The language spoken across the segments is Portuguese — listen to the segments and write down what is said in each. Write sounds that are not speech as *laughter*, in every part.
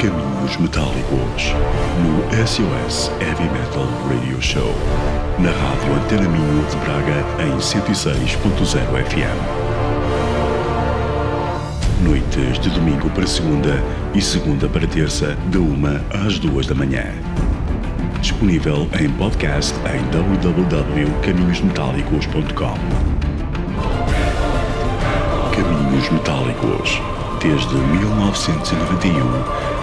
Caminhos Metálicos, no SOS Heavy Metal Radio Show, na Rádio Antena Minho de Braga em 106.0 FM. Noites de domingo para segunda e segunda para terça, de uma às duas da manhã. Disponível em podcast em www.caminhosmetálicos.com. Caminhos Metálicos, desde 1991,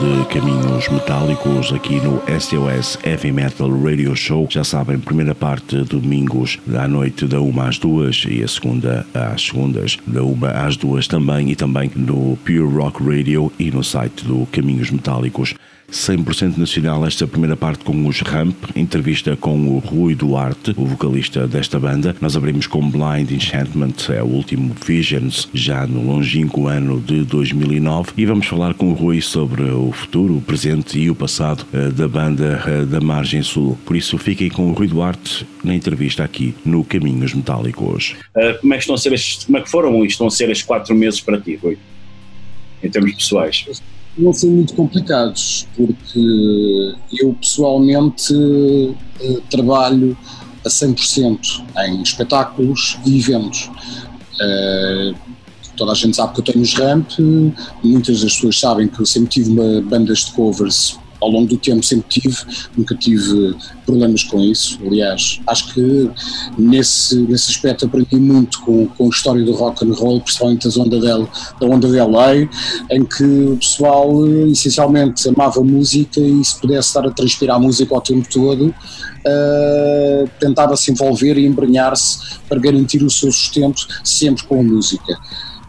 De Caminhos Metálicos aqui no SOS Heavy Metal Radio Show. Já sabem, primeira parte domingos à noite da uma às duas e a segunda às segundas da uma às duas também e também no Pure Rock Radio e no site do Caminhos Metálicos. 100% nacional esta primeira parte com os Ramp, entrevista com o Rui Duarte, o vocalista desta banda. Nós abrimos com Blind Enchantment, é o último Visions, já no longínquo ano de 2009, e vamos falar com o Rui sobre o futuro, o presente e o passado uh, da banda uh, da Margem Sul. Por isso fiquem com o Rui Duarte na entrevista aqui no Caminhos Metálicos. Uh, como, é que estão a ser como é que foram estão a ser quatro meses para ti, Rui? Em termos pessoais? Não foram muito complicados, porque eu pessoalmente eh, trabalho a 100% em espetáculos e eventos. Eh, toda a gente sabe que eu tenho os ramp, muitas das pessoas sabem que eu sempre tive uma bandas de covers ao longo do tempo sempre tive, nunca tive problemas com isso. Aliás, acho que nesse, nesse aspecto aprendi muito com, com a história do rock and roll, principalmente da onda, dela, da onda de LA, em que o pessoal essencialmente amava música e se pudesse estar a transpirar a música o tempo todo, uh, tentava se envolver e embrenhar-se para garantir o seu sustento sempre com a música.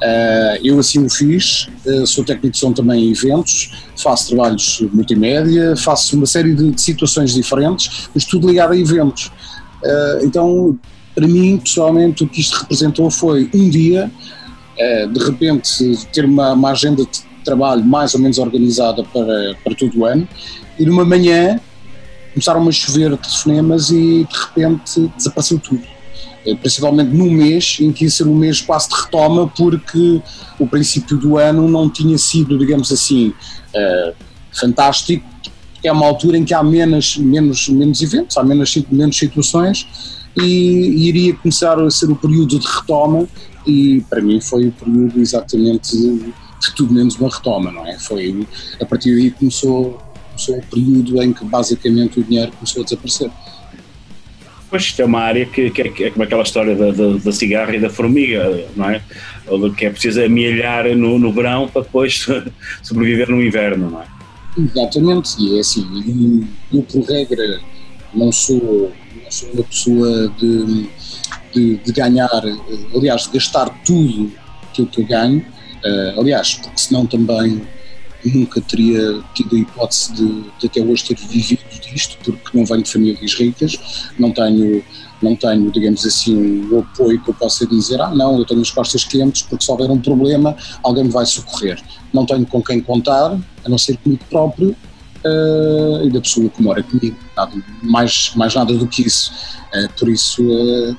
Uh, eu assim o fiz, uh, sou técnico de som também em eventos, faço trabalhos multimédia, faço uma série de, de situações diferentes, mas tudo ligado a eventos. Uh, então, para mim, pessoalmente, o que isto representou foi um dia, de repente, ter uma, uma, agenda de trabalho mais ou menos organizada para, para todo o ano, e numa manhã começaram a chover telefonemas e de repente desapareceu tudo principalmente num mês em que ia ser um mês quase de retoma, porque o princípio do ano não tinha sido, digamos assim, uh, fantástico, é uma altura em que há menos, menos, menos eventos, há menos, menos situações e, e iria começar a ser o período de retoma e para mim foi o período exatamente de, de tudo menos uma retoma, não é? Foi a partir daí começou, começou o período em que basicamente o dinheiro começou a desaparecer. Pois é uma área que, que, é, que, é como aquela história da, da, da, cigarra e da formiga, não é? Que é preciso amelhar no, no verão para depois *laughs* sobreviver no inverno, não é? Exatamente, e é assim, eu por regra não sou, não sou uma pessoa de, de, de ganhar, aliás, de gastar tudo aquilo que eu ganho, uh, aliás, porque senão também nunca teria tido a hipótese de, de, até hoje ter vivido porque não venho de famílias ricas, não tenho, não tenho, digamos assim, o apoio que eu possa dizer, ah não, eu tenho as costas quentes porque se houver um problema alguém me vai socorrer. Não tenho com quem contar, a não ser comigo próprio uh, e da pessoa que mora comigo, nada, mais, mais nada do que isso. Uh, por isso, uh,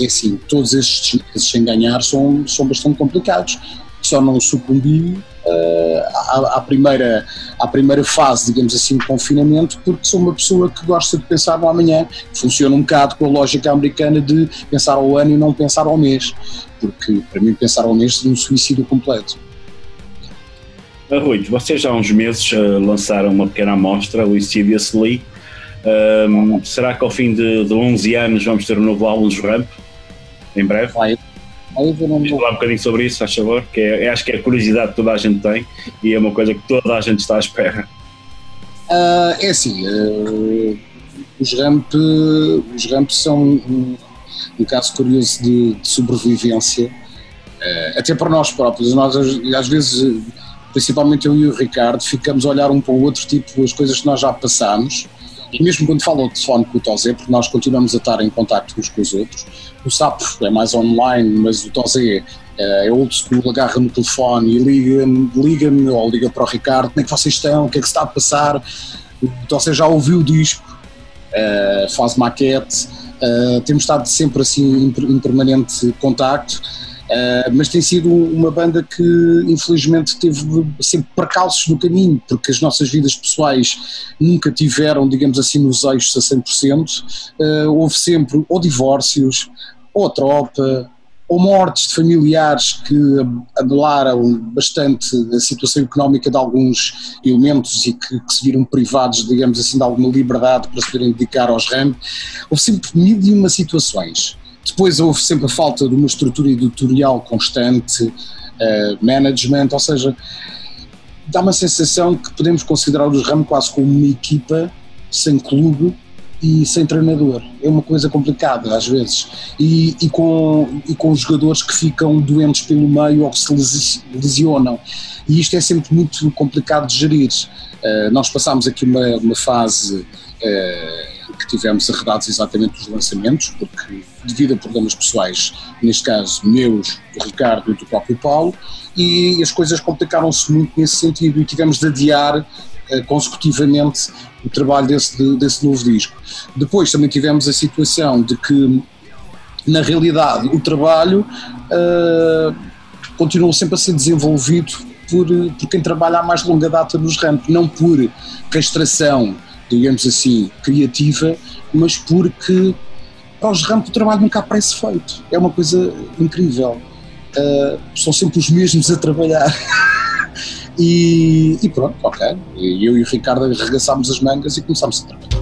é assim, todos estes sem ganhar são, são bastante complicados. Só não sucumbi uh, à, à, primeira, à primeira fase, digamos assim, de confinamento, porque sou uma pessoa que gosta de pensar no amanhã. Funciona um bocado com a lógica americana de pensar ao ano e não pensar ao mês, porque para mim pensar ao mês seria um suicídio completo. Rui, vocês já há uns meses uh, lançaram uma pequena amostra, o Insidiously. Um, será que ao fim de, de 11 anos vamos ter um novo álbum de Ramp? Em breve? Vai, Aí Vamos falar um bocadinho sobre isso, faz favor, que é, acho que é a curiosidade que toda a gente tem e é uma coisa que toda a gente está à espera. Uh, é assim, uh, os, ramp, os ramp são um, um caso curioso de, de sobrevivência, uh, até para nós próprios. Nós, às vezes, principalmente eu e o Ricardo, ficamos a olhar um para o outro, tipo, as coisas que nós já passámos e mesmo quando falo ao telefone com o Tozé, porque nós continuamos a estar em contato uns com os outros, o Sapo é mais online, mas o Tozé é, é old school, agarra no telefone e liga-me liga ou liga para o Ricardo, como é que vocês estão, o que é que se está a passar, o Tozé já ouviu o disco, é, faz maquete, é, temos estado sempre assim em permanente contacto, Uh, mas tem sido uma banda que infelizmente teve sempre percalços no caminho, porque as nossas vidas pessoais nunca tiveram, digamos assim, nos eixos a 100%. Uh, houve sempre ou divórcios, ou tropa, ou mortes de familiares que abalaram bastante a situação económica de alguns elementos e que, que, se viram privados, digamos assim, de alguma liberdade para se poderem dedicar aos RAM. Houve sempre mil e uma situações. Depois houve sempre a falta de uma estrutura editorial constante, uh, management, ou seja, dá uma sensação que podemos considerar os Ramos quase como uma equipa sem clube e sem treinador. É uma coisa complicada às vezes. E, e, com, e com jogadores que ficam doentes pelo meio ou que se lesionam. E isto é sempre muito complicado de gerir. Uh, nós passámos aqui uma, uma fase uh, que tivemos arredados exatamente dos lançamentos, porque devido a problemas pessoais, neste caso meus, do Ricardo e do próprio Paulo, e as coisas complicaram-se muito nesse sentido e tivemos de adiar eh, consecutivamente o trabalho desse, desse novo disco. Depois também tivemos a situação de que, na realidade, o trabalho uh, continuou sempre a ser desenvolvido por, por quem trabalha há mais longa data nos ramp, não por castração, digamos assim, criativa, mas porque para os ramp o trabalho nunca aparece feito. É uma coisa incrível. Uh, são sempre os mesmos a trabalhar. *laughs* E, e pronto, ok. Eu e o Ricardo arregaçámos as mangas e começámos a trabalhar.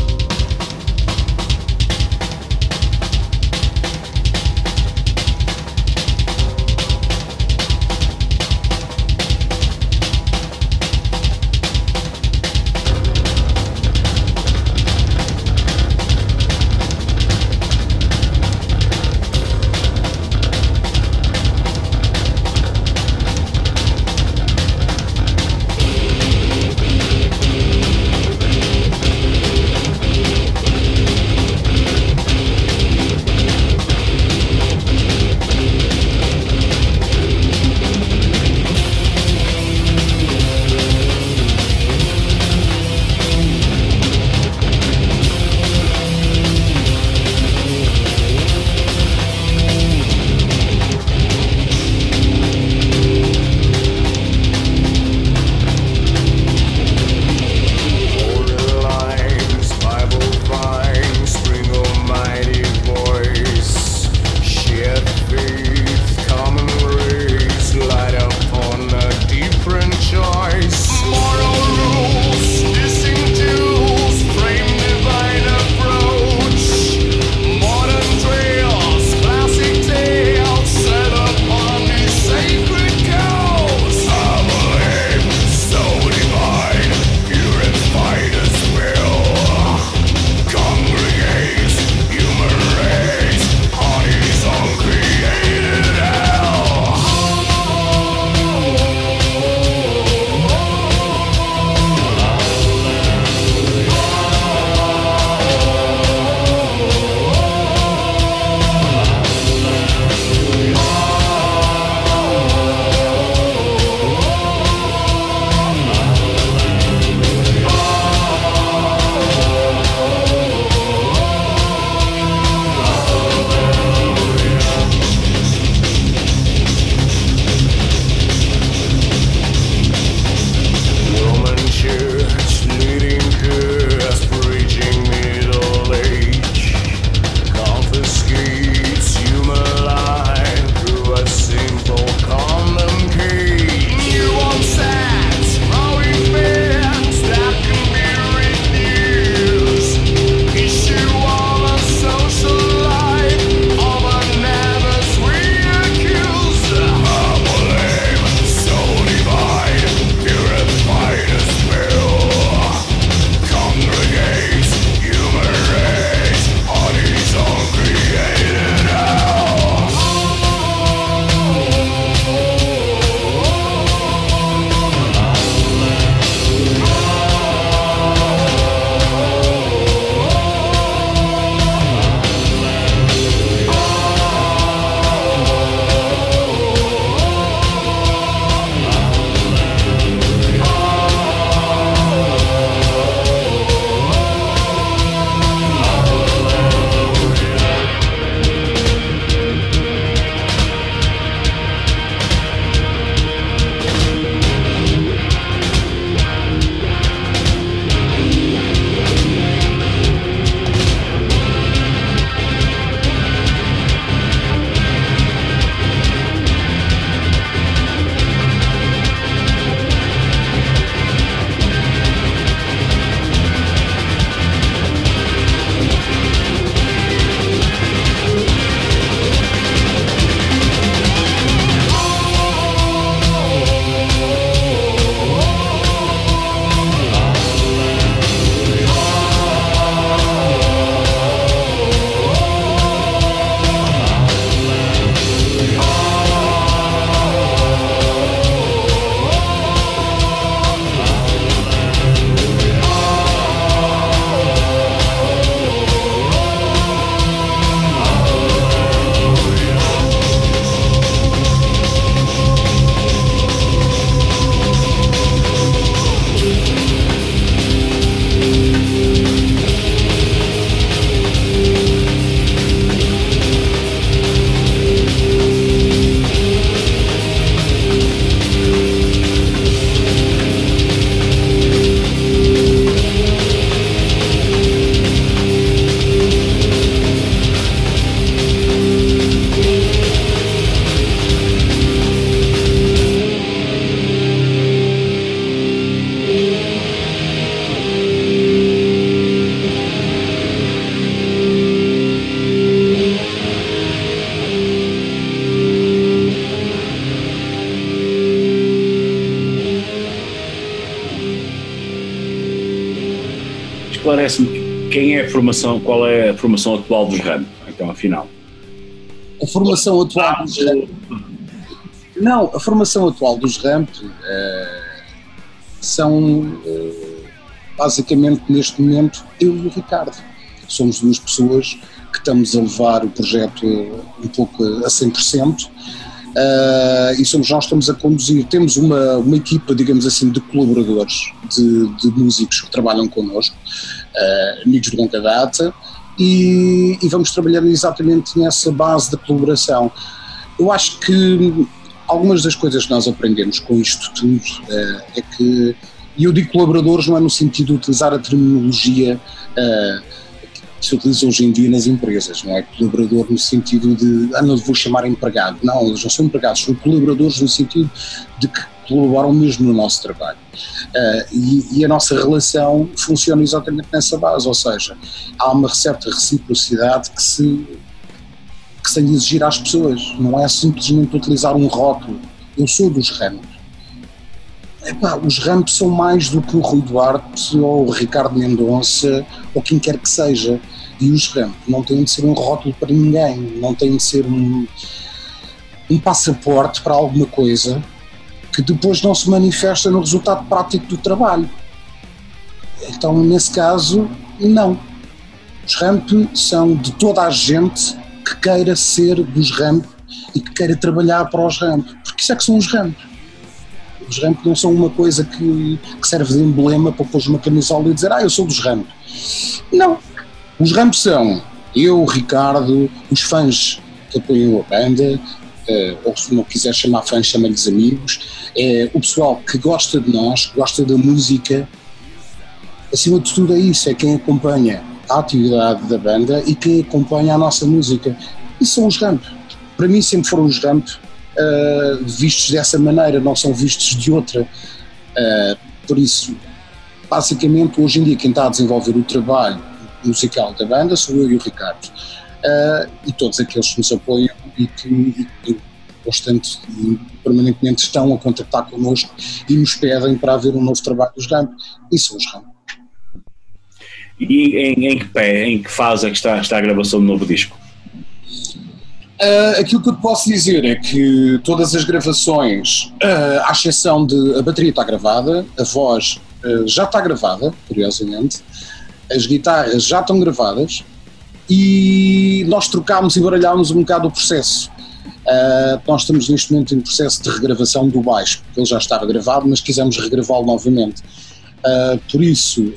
Formação, qual é a formação atual dos RAM, então, afinal. A formação atual dos RAM. Não, a formação atual dos RAMP uh, são uh, basicamente neste momento eu e o Ricardo. Somos duas pessoas que estamos a levar o projeto um pouco a 100%. Uh, e somos nós que estamos a conduzir. Temos uma, uma equipa, digamos assim, de colaboradores, de, de músicos que trabalham connosco, uh, amigos de longa data, e, e, vamos trabalhando exatamente nessa base da colaboração. Eu acho que algumas das coisas que nós aprendemos com isto tudo uh, é que, e eu digo colaboradores não é no sentido de utilizar a terminologia que se utiliza hoje em dia nas empresas, não é colaborador no sentido de, ah, não vou chamar empregado, não, eles não são empregados, são colaboradores no sentido de que colaboram mesmo no nosso trabalho. Uh, e, e, a nossa relação funciona exatamente nessa base, ou seja, há uma certa reciprocidade que se, que se exigir às pessoas, não é simplesmente utilizar um rótulo, eu sou dos ramos. Epá, os Ramps são mais do que o Rui Duarte ou o Ricardo Mendonça ou quem quer que seja. E os Ramps não têm de ser um rótulo para ninguém, não têm de ser um, um passaporte para alguma coisa que depois não se manifesta no resultado prático do trabalho. Então, nesse caso, não. Os ramp são de toda a gente que queira ser dos ramp e que queira trabalhar para os ramp, porque isso é que são os ramp. Os ramp não são uma coisa que, que serve de emblema para pôr uma camisola e dizer, ah, eu sou dos ramp. Não. Os ramp são eu, Ricardo, os fãs que apoiam a banda, uh, ou se não quiser chamar fãs, chama-lhes amigos, é o pessoal que gosta de nós, gosta da música. Acima de tudo é isso, é quem acompanha a atividade da banda e quem acompanha a nossa música. E são os ramp. Para mim sempre foram os ramp uh, vistos dessa maneira, não são vistos de outra. Uh, por isso, basicamente, hoje em dia, quem está a desenvolver o trabalho musical da banda sou eu e o Ricardo. Uh, e todos aqueles que nos apoiam e que, e, constante e permanentemente estão a contactar connosco e nos pedem para haver um novo trabalho dos Ramp. E são os Ramp. E em, em, que pé, em que fase é que está, está a gravação do novo disco? Uh, aquilo que eu te posso dizer é que todas as gravações, uh, à exceção de a bateria está gravada, a voz uh, já está gravada, curiosamente, as guitarras já estão gravadas e nós trocámos e baralhámos um bocado o processo. nós estamos neste momento em processo de regravação do baixo, porque ele já estava gravado, mas quisemos regravá-lo novamente. por isso,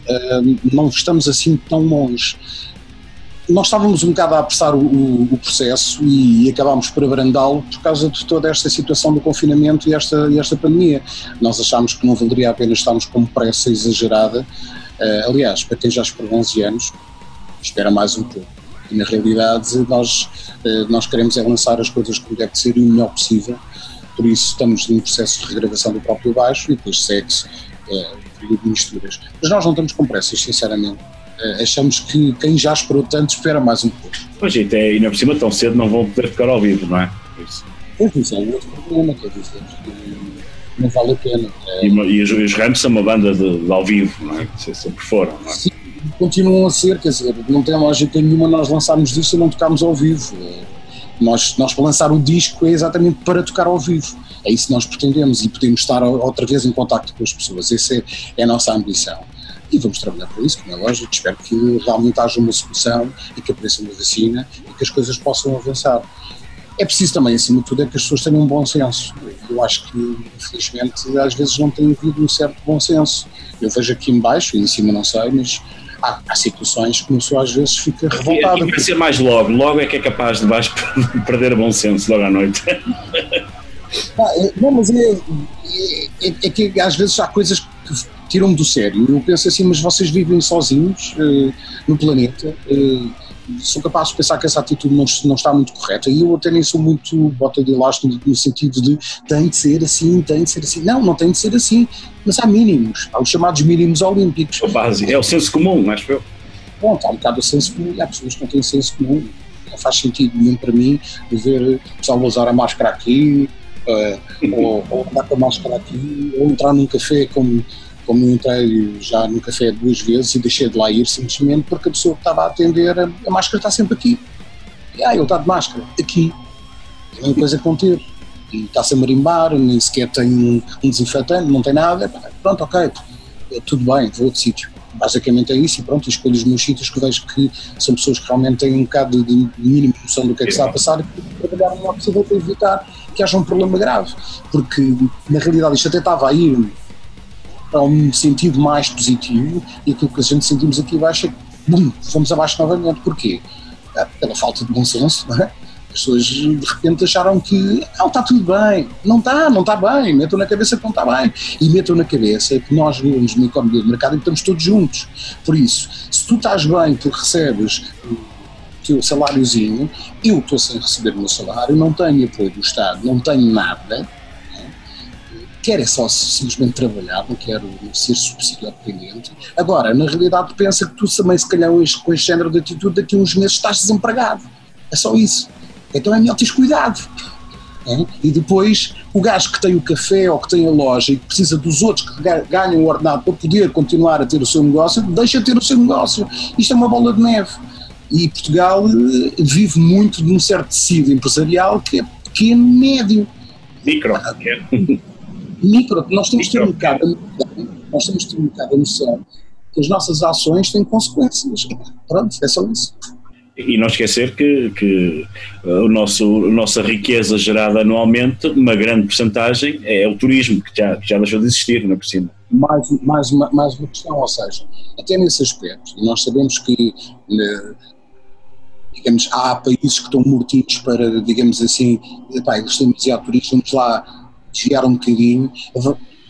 não estamos assim tão longe nós estávamos um bocado a apressar o, o, o processo e, e acabámos por abrandá-lo por causa de toda esta situação do confinamento e esta, e esta pandemia. Nós achámos que não valeria a pena estarmos com pressa exagerada. Uh, aliás, para quem já esperou 11 anos, espera mais um pouco. E na realidade, nós, uh, nós queremos é lançar as coisas como deve ser e o melhor possível. Por isso, estamos em processo de regravação do próprio baixo e depois segue-se uh, período de misturas. Mas nós não estamos com pressas, sinceramente eh, achamos que quem já esperou tanto espera mais um pouco. Pois, e até ainda por cima tão cedo não vão poder ficar ao vivo, não é? Isso. Pois, isso é um outro problema, quer dizer, não vale a pena. É... E, e, os, os Rams são uma banda de, de ao vivo, não é? Sempre foram, não é? Sim, continuam a ser, quer dizer, não tem lógica nenhuma nós lançarmos isso e não tocarmos ao vivo. Nós, nós para lançar o disco é exatamente para tocar ao vivo. É isso que nós pretendemos e podemos estar outra vez em contato com as pessoas. Essa é, é a nossa ambição e vamos trabalhar para isso, como é lógico. Espero que realmente haja uma solução e que apareça uma vacina e que as coisas possam avançar. É preciso também, acima de tudo, é que as pessoas tenham um bom senso. Eu acho que, infelizmente, às vezes não tem havido um certo bom senso. Eu vejo aqui embaixo, e em cima não sei, mas há, há situações que uma pessoa às vezes fica revoltada. E vai ser mais logo, logo é que é capaz de *laughs* perder o bom senso logo à noite. *laughs* Ah, não, mas é, é, é, que às vezes há coisas que tiram-me do sério. Eu penso assim, mas vocês vivem sozinhos uh, no planeta. Uh, sou capaz de pensar que essa atitude não, não, está muito correta e eu até nem sou muito bota de elástico no sentido de tem de ser assim, tem de ser assim. Não, não tem de ser assim, mas há mínimos, há os chamados mínimos olímpicos. A base, é o senso comum, acho eu. Bom, está um bocado o senso comum, há pessoas que não têm senso comum, não faz sentido nenhum para mim ver pessoal usar a máscara aqui, uh, *laughs* ou, ou andar com a máscara aqui, ou entrar num café como como entrei já no café duas vezes e deixei de lá ir simplesmente porque a pessoa que estava a atender, a, a máscara está sempre aqui. E, ah, ele está de máscara, aqui. É a mesma coisa que ter. E está-se a marimbar, nem sequer tem um, um desinfetante, não tem nada. Pronto, ok, é tudo bem, vou outro sítio. Basicamente é isso e pronto, escolho os meus sítios que vejo que são pessoas que realmente têm um bocado de, de mínima noção do que é que está a passar e trabalhar o melhor possível para evitar que haja um problema grave. Porque na realidade isto até estava a ir para um sentido mais positivo e aquilo que a gente sentimos aqui abaixo é bum, fomos abaixo novamente. Porquê? É, pela falta de bom senso, não é? As pessoas de repente acharam que não está tudo bem. Não está, não está bem. Metam na cabeça que não está bem. E metam na cabeça que nós vivemos numa economia de mercado e estamos todos juntos. Por isso, se tu estás bem, tu recebes teu saláriozinho, eu estou sem receber o meu salário, não tenho apoio do Estado, não tenho nada quer é só simplesmente trabalhar, não quero ser subsídio dependente. Agora, na realidade, pensa que tu também, se calhar, com este género de atitude, daqui a uns meses estás desempregado. É só isso. Então é melhor teres cuidado. É? E depois, o gajo que tem o café ou que tem a loja e que precisa dos outros que ganham o ordenado para poder continuar a ter o seu negócio, deixa ter o seu negócio. Isto é uma bola de neve. E Portugal eh, vive muito de um certo tecido empresarial que é pequeno, médio. Micro. *laughs* micro, nós temos de ter um bocado, nós temos de ter um bocado a noção que as nossas ações têm consequências. Pronto, é só isso. E não esquecer que, que o nosso, a nossa riqueza gerada anualmente, uma grande porcentagem, é o turismo, que já, que já deixou de existir, não é por cima. Mais, mais, uma, mais uma questão, ou seja, até nesse aspecto, nós sabemos que, né, digamos, há países que estão mortidos para, digamos assim, epá, eles têm demasiado turismo, vamos lá desviar um bocadinho,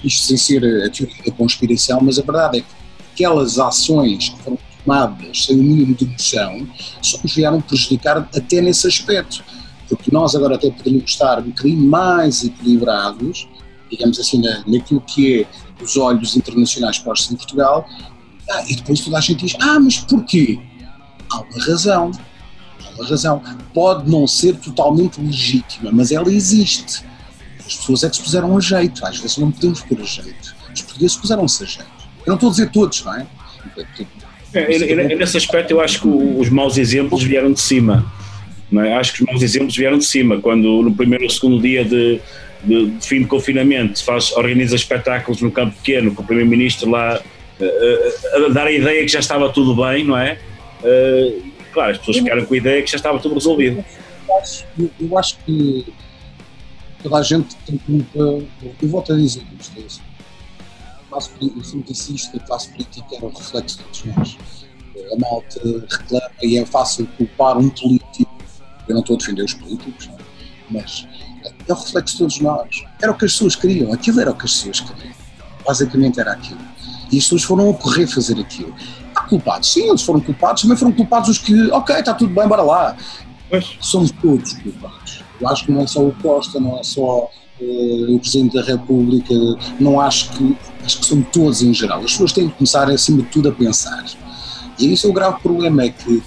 isto sem ser a teoria da conspiração, mas a verdade é que aquelas ações que foram tomadas sem o mínimo de noção só nos vieram prejudicar até nesse aspecto, porque nós agora até poderíamos estar um bocadinho mais equilibrados, digamos assim, na, naquilo que é os olhos internacionais postos em Portugal, ah, e depois toda a gente diz, ah, mas porquê? Há uma razão, há uma razão. Pode não ser totalmente legítima, mas ela existe as pessoas é que se puseram a jeito, às vezes não podemos pôr a jeito. Os portugueses puseram-se a jeito. Eu não estou a dizer todos, não é? é nesse aspecto, eu acho que os maus exemplos vieram de cima. Não é? Acho que os maus exemplos vieram de cima. Quando no primeiro ou segundo dia de, de, de fim de confinamento se faz, organiza espetáculos no campo pequeno, com o Primeiro-Ministro lá a, a, a, dar a ideia que já estava tudo bem, não é? Uh, claro, as pessoas ficaram com a ideia que já estava tudo resolvido. Eu acho, eu acho que toda a gente tem que. Eu volto a dizer isto: é classe, eu sempre disse isto: a classe política é o reflexo de todos nós. A malta reclama e é fácil culpar um político. Eu não estou a defender os políticos, não, mas é o reflexo de todos nós. Era o que as pessoas queriam, aquilo era o que as pessoas queriam. Basicamente era aquilo. E as pessoas foram a correr fazer aquilo. Há culpados, sim, eles foram culpados, também foram culpados os que, ok, está tudo bem, bora lá. Pois. Somos todos culpados. Eu acho que não é só o Costa, não é só uh, o Presidente da República, não acho que, acho que são todos em geral. As pessoas têm que começar, acima de tudo, a pensar. E isso é o grave problema, é que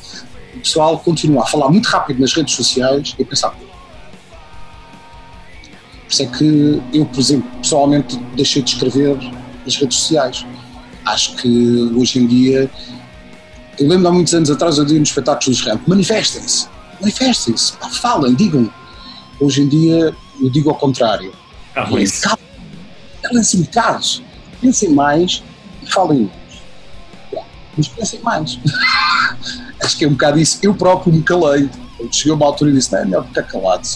o pessoal continua a falar muito rápido nas redes sociais e a pensar Por isso é que eu, por exemplo, pessoalmente deixei de escrever nas redes sociais. Acho que hoje em dia, eu lembro há muitos anos atrás, eu dizia nos espetáculos dos rap, manifestem-se, manifestem-se, falem, digam, Hoje em dia, eu digo ao contrário. Ah, Calem-se bocados. Pensem mais e falem. Mas pensem mais. *laughs* Acho que é um bocado isso. Eu próprio me calei. Cheguei a uma altura e disse: não, é melhor ficar calado.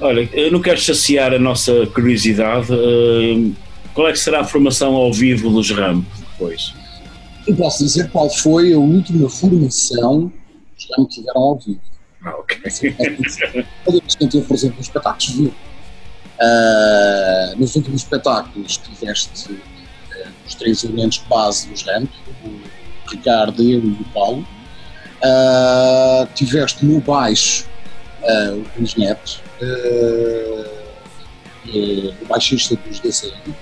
Olha, eu não quero saciar a nossa curiosidade. Uh, qual é que será a formação ao vivo dos RAM depois? Eu posso dizer qual foi a última formação que os RAM tiveram ao vivo. Ah, ok. *laughs* Sentir, por exemplo, espetáculos viu. Uh, nos últimos espetáculos tiveste uh, os três elementos base dos RAMP, o Ricardo, eu e o Paulo. Uh, tiveste no baixo o Luís Neto, o baixista dos DCM.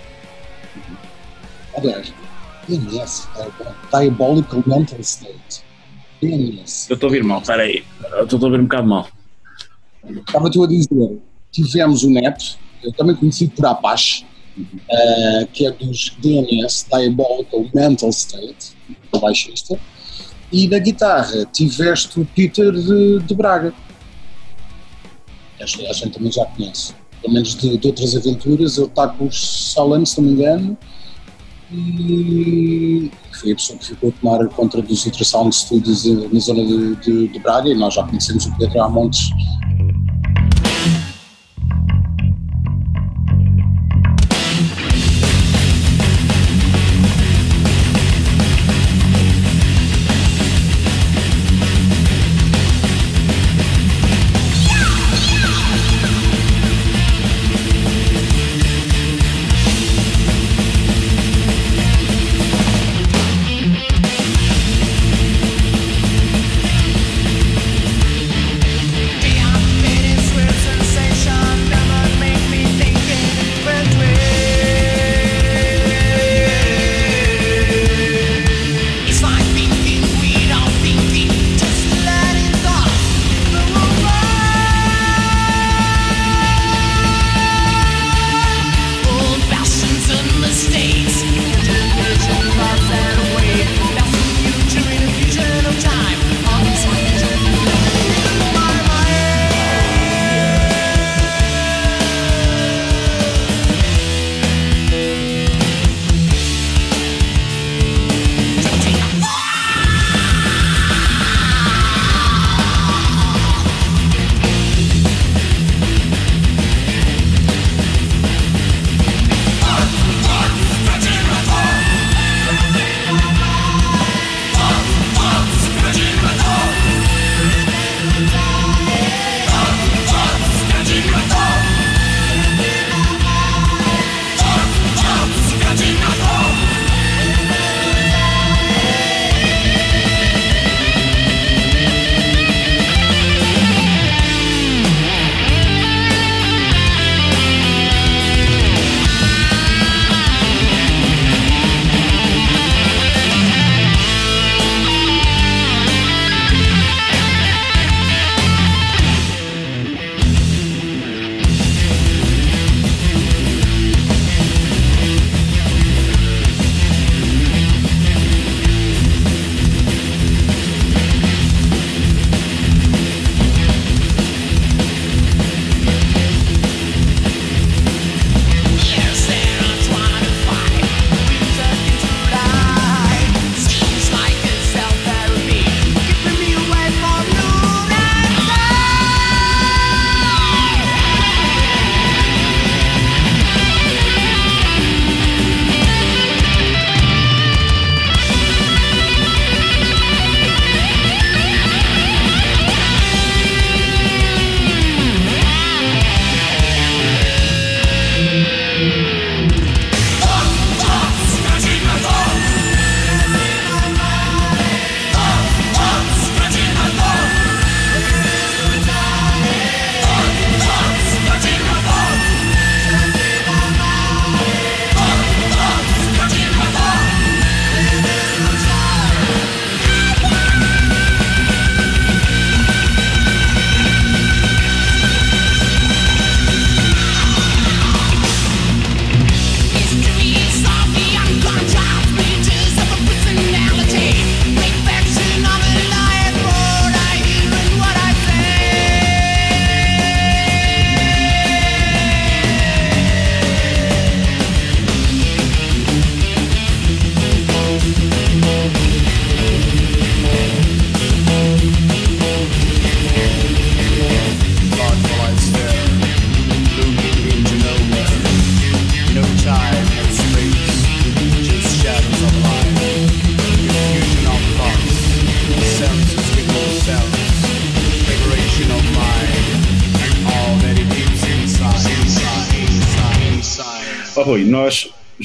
Aliás, DNS, Diabolical Mental State. Eu estou a ouvir mal, espera aí. Estou a ouvir um bocado mal. Estava tu a dizer, tivemos o Neto, eu também conhecido por Apache, uh, que é dos DNS, Diabolical Mental State, baixista, e na guitarra tiveste o Peter de, de Braga. Esta a gente também já conhece. Pelo menos de, de outras aventuras, ele está com os Salem, se não me engano, e foi a pessoa que ficou a tomar conta dos Ultrasound Studios na zona de, de, de Braga, e nós já conhecemos o Pedro há montes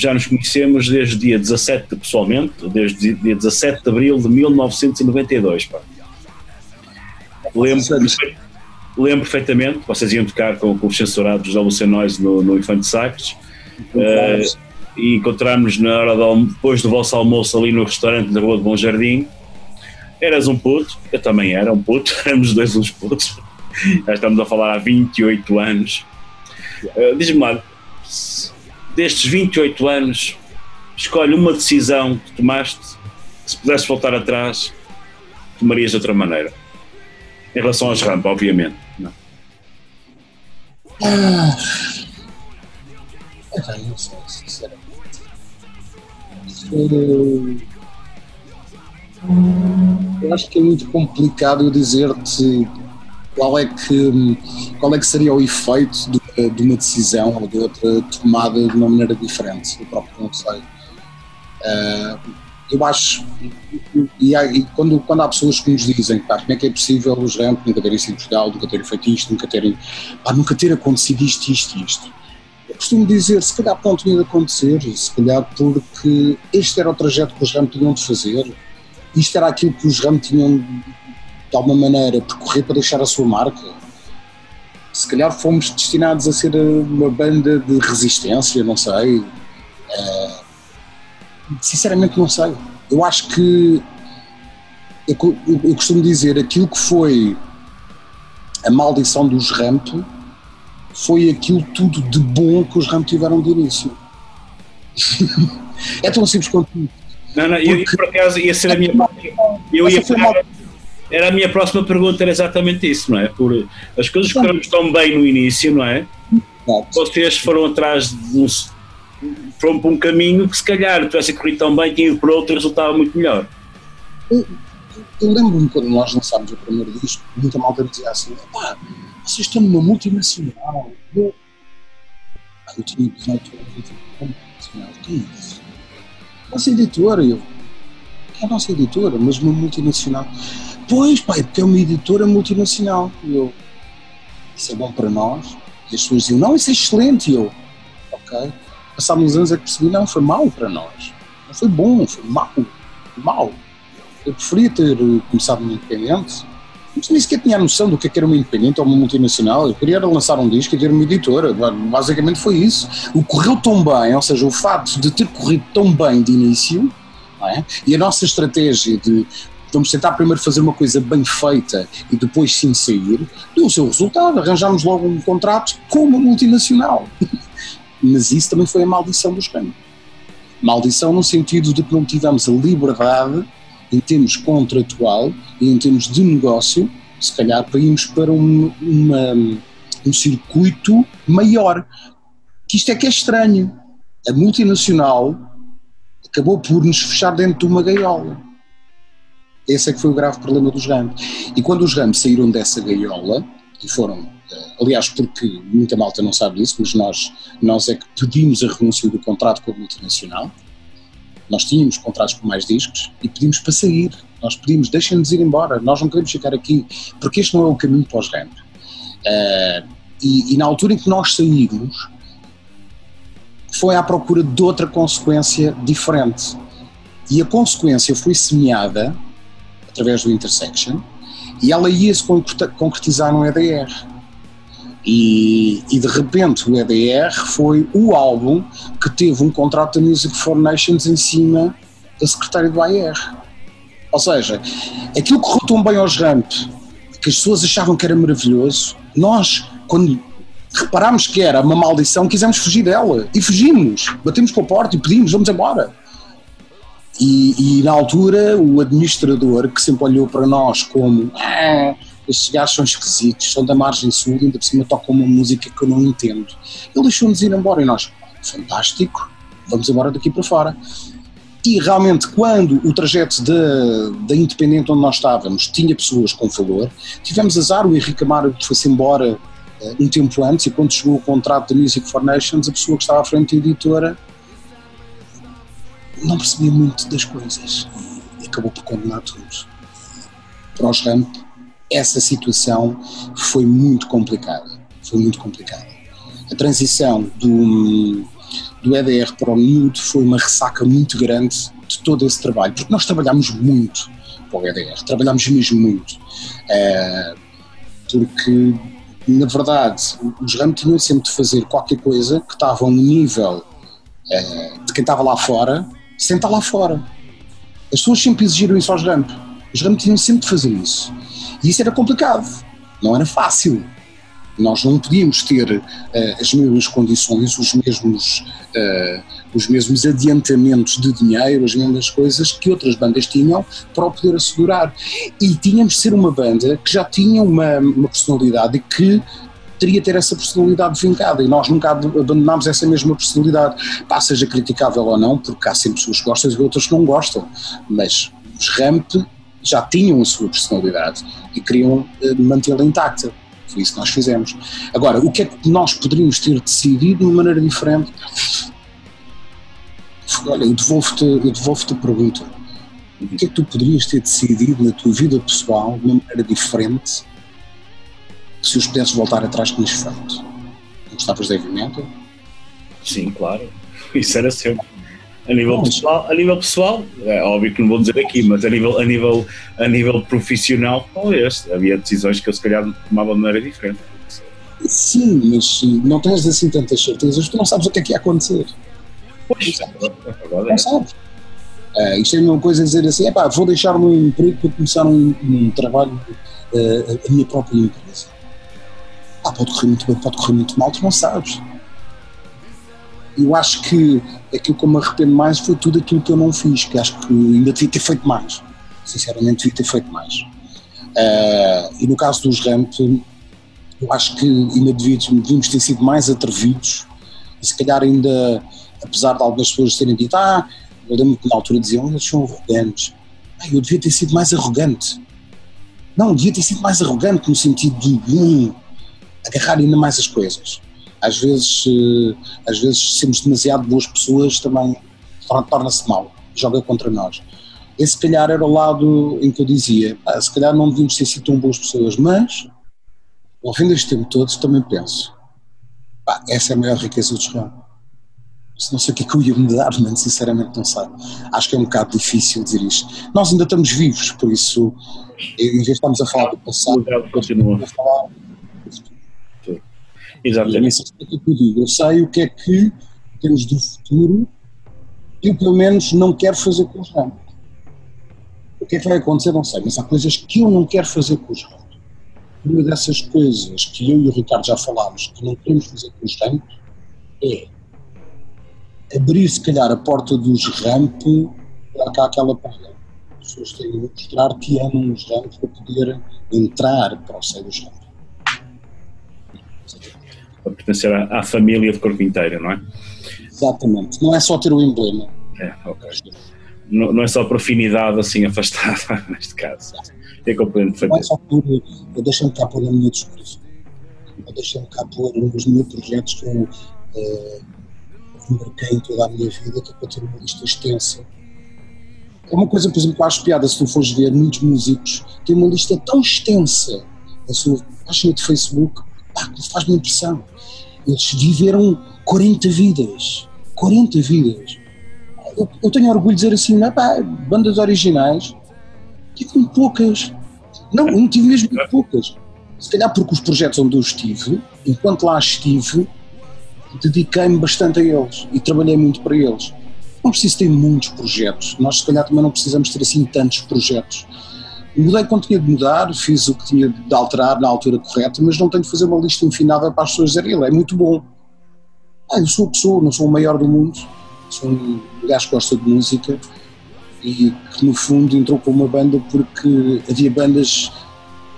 já nos conhecemos desde dia 17, pessoalmente, desde dia 17 de abril de 1992. Pá. Lembro, lembro perfeitamente, vocês iam tocar com, com os censurados da Lucianois no, no Infante Sacres uh, e encontramos na hora do, depois do vosso almoço ali no restaurante da Rua de Bom Jardim. Eras um puto, eu também era um puto, *laughs* éramos dois uns putos. Já estamos a falar há 28 anos. Uh, Diz-me lá, destes 28 anos, escolhe uma decisão que tomaste, que se pudesse voltar atrás, tomarias de outra maneira. Em relação às rampas, obviamente. Não. Ah, não sei, sinceramente. Eu acho que é muito complicado dizer-te qual é que qual é que seria o efeito de, de, uma decisão ou de outra tomada de uma maneira diferente. Eu próprio sei. Uh, eu acho, e, e, quando, quando há pessoas que nos dizem pá, como é que é possível os RAMP nunca terem sido Portugal, nunca terem feito isto, nunca terem, pá, nunca ter acontecido isto, isto, isto. Eu costumo dizer, se calhar não tinha de acontecer, se calhar porque este era o trajeto que os RAM tinham de fazer, isto era aquilo que os RAM tinham de alguma maneira percorrer para deixar a sua marca. Se calhar fomos destinados a ser uma banda de resistência, não sei. Uh, sinceramente não sei. Eu acho que eu, eu, eu, costumo dizer aquilo que foi a maldição dos Ramp foi aquilo tudo de bom que os Ramp tiveram de início. *laughs* é tão simples quanto Não, não, eu, por acaso ia ser a minha. Eu ia falar, era a minha próxima pergunta, era exatamente isso, não é? Por as coisas correram tão bem no início, não é? Vocês foram atrás de um, foram para um caminho que se calhar tivesse corrido tão bem, tinha ido por outro e resultava muito melhor. Eu, eu lembro-me quando nós lançámos o primeiro disco, muita malta dizia assim: pá, vocês estão numa multinacional. Eu, ah, eu tinha 18 anos, multinacional? O que é isso? Nossa editora, eu. É a nossa editora, mas uma multinacional. Pois, pai, porque é uma editora multinacional. E eu. Isso é bom para nós. E as pessoas diziam: não, isso é excelente. E eu. Ok passados uns anos é que percebi, não, foi mal para nós. Não foi bom, foi mal. Mal. Eu preferia ter começado no independente. Mas nem sequer tinha a noção do que, é era uma independente ou uma multinacional. Eu queria lançar um disco e ter uma editora. Basicamente foi isso. O correu tão bem, ou seja, o fato de ter corrido tão bem de início, é? e a nossa estratégia de vamos tentar primeiro fazer uma coisa bem feita e depois sim sair, deu o seu resultado. Arranjámos logo um contrato com uma multinacional. *laughs* mas isso também foi a maldição dos câmbios. Maldição no sentido de que não tivemos a liberdade, em termos contratual e em termos de negócio, se calhar para irmos para um, uma, um circuito maior. Que isto é que é estranho. A multinacional acabou por nos fechar dentro de uma gaiola. Esse é que foi o grave problema dos ramos. E quando os ramos saíram dessa gaiola e foram aliás, porque muita malta não sabe disso, mas nós, nós é que pedimos a renúncia do contrato com a multinacional. Nós tínhamos contratos por mais discos e pedimos para sair. Nós pedimos, deixem-nos ir embora, nós não queremos ficar aqui, porque este não é o caminho para os ramp. Uh, e, e, na altura em que nós saímos, foi à procura de outra consequência diferente. E a consequência foi semeada através do Intersection e ela ia se concretizar no EDR. E, e, de repente o EDR foi o álbum que teve um contrato da Music for Nations em cima da secretária do AR. Ou seja, aquilo que correu tão bem aos Ramp, que as pessoas achavam que era maravilhoso, nós, quando reparámos que era uma maldição, quisemos fugir dela e fugimos, batemos com a porta e pedimos, vamos embora. E, e na altura o administrador que sempre olhou para nós como ah, estes gajos são esquisitos, são da margem sul, ainda por cima tocam uma música que eu não entendo. Ele deixou-nos ir embora e nós, fantástico, vamos embora daqui para fora. E realmente, quando o trajeto da Independente onde nós estávamos tinha pessoas com valor, tivemos azar, o Henrique Amaro foi-se embora uh, um tempo antes, e quando chegou o contrato da Music for Nations, a pessoa que estava à frente da editora não percebia muito das coisas e acabou por condenar tudo. Para os Ramp, essa situação foi muito complicada. Foi muito complicada. A transição do, do EDR para o Nude foi uma ressaca muito grande de todo esse trabalho, porque nós trabalhámos muito para o EDR, trabalhámos mesmo muito. É, porque, na verdade, os RAM tinham sempre de fazer qualquer coisa que estava a um nível é, de quem estava lá fora, sem estar lá fora. As pessoas sempre exigiram isso aos RAM. Os RAM tinham sempre de fazer isso. E isso era complicado, não era fácil. Nós não podíamos ter uh, as mesmas condições, os mesmos, uh, os mesmos adiantamentos de dinheiro, as mesmas coisas que outras bandas tinham para o poder assegurar. E tínhamos de ser uma banda que já tinha uma, uma personalidade que teria ter essa personalidade vincada e nós nunca abandonámos essa mesma personalidade. Pá, seja criticável ou não, porque há sempre pessoas que gostam e outras que não gostam, mas os Ramp já tinham a sua personalidade e queriam uh, mantê-la intacta. Foi isso que nós fizemos. Agora, o que é que nós poderíamos ter decidido de uma maneira diferente? Olha, eu devolvo-te devolvo a pergunta. O que é que tu poderias ter decidido na tua vida pessoal de uma maneira diferente se os pudesses voltar atrás tinhas feito? Gostavas de heavy metal? Sim, claro. *laughs* Isso era sempre. A nível, pessoal, a nível pessoal, é óbvio que não vou dizer aqui, mas a nível, a nível, a nível profissional, talvez. Havia decisões que eu se calhar tomava de maneira diferente. Sim, mas não tens assim tantas certezas, tu não sabes o que é que ia acontecer. Pois, é não, não sabes. Uh, isto é a mesma coisa dizer assim, epá, vou deixar o meu emprego para começar um, um trabalho, uh, a minha própria empresa. Ah, pode correr muito bem, pode correr muito mal, tu não sabes. Eu acho que aquilo que eu me arrependo mais foi tudo aquilo que eu não fiz, que acho que ainda devia ter feito mais. Sinceramente, devia ter feito mais. Uh, e no caso dos ramp, eu acho que ainda devíamos, ter sido mais atrevidos e se calhar ainda, apesar de algumas pessoas terem dito, ah, eu lembro que na altura diziam, eles são arrogantes. Eu devia ter sido mais arrogante. Não, devia ter sido mais arrogante no sentido de hum, agarrar ainda mais as coisas às vezes, eh, às vezes sermos demasiado boas pessoas também torna-se mal, joga contra nós. Esse, se calhar, era o lado em que eu dizia: ah, se calhar não devíamos ter sido tão boas pessoas, mas, ao fim deste tempo todo, também penso: pá, essa é a maior riqueza do Israel. Não sei o que é que eu ia mudar, mas sinceramente não sei. Acho que é um bocado difícil dizer isto. Nós ainda estamos vivos, por isso, em vez de estarmos a falar do passado, continua a falar Exatamente. É que eu sei o que é que, em termos do futuro, eu pelo menos não quero fazer com os ramos. O que é que vai acontecer, não sei, mas há coisas que eu não quero fazer com os ramos. Uma dessas coisas que eu e o Ricardo já falámos que não queremos fazer com os ramos é abrir, se calhar, a porta dos ramp para cá aquela praia. As pessoas têm de mostrar que amam os rampos para poder entrar para o seio dos rampos para pertencer à, à, família de corpo inteira, não é? Exatamente, não é só ter o emblema. É, ok. Não, não é só por afinidade assim *laughs* afastada, neste caso. É completamente Não é só por. Eu deixei-me cá pôr a minha discurso. Eu deixei-me cá pôr os meus projetos que eu embarquei em toda a minha vida, que é para ter uma lista extensa. É uma coisa, por exemplo, que eu acho piada se tu fores ver muitos músicos têm uma lista tão extensa na sua página de Facebook pá, faz-me impressão. Eles viveram 40 vidas. 40 vidas. Eu, eu tenho orgulho de dizer assim, não, pá, bandas originais, tive muito poucas. Não, não tive mesmo poucas. Se calhar porque os projetos onde eu estive, enquanto lá estive, dediquei-me bastante a eles e trabalhei muito para eles. Não preciso ter muitos projetos. Nós, se calhar, também não precisamos ter assim tantos projetos. Mudei quando tinha de mudar, fiz o que tinha de alterar na altura correta, mas não tenho de fazer uma lista infinada para as pessoas dizerem ele é muito bom. Ah, eu sou a pessoa, não sou o maior do mundo, sou um gajo que gosta de música e que no fundo entrou com uma banda porque havia bandas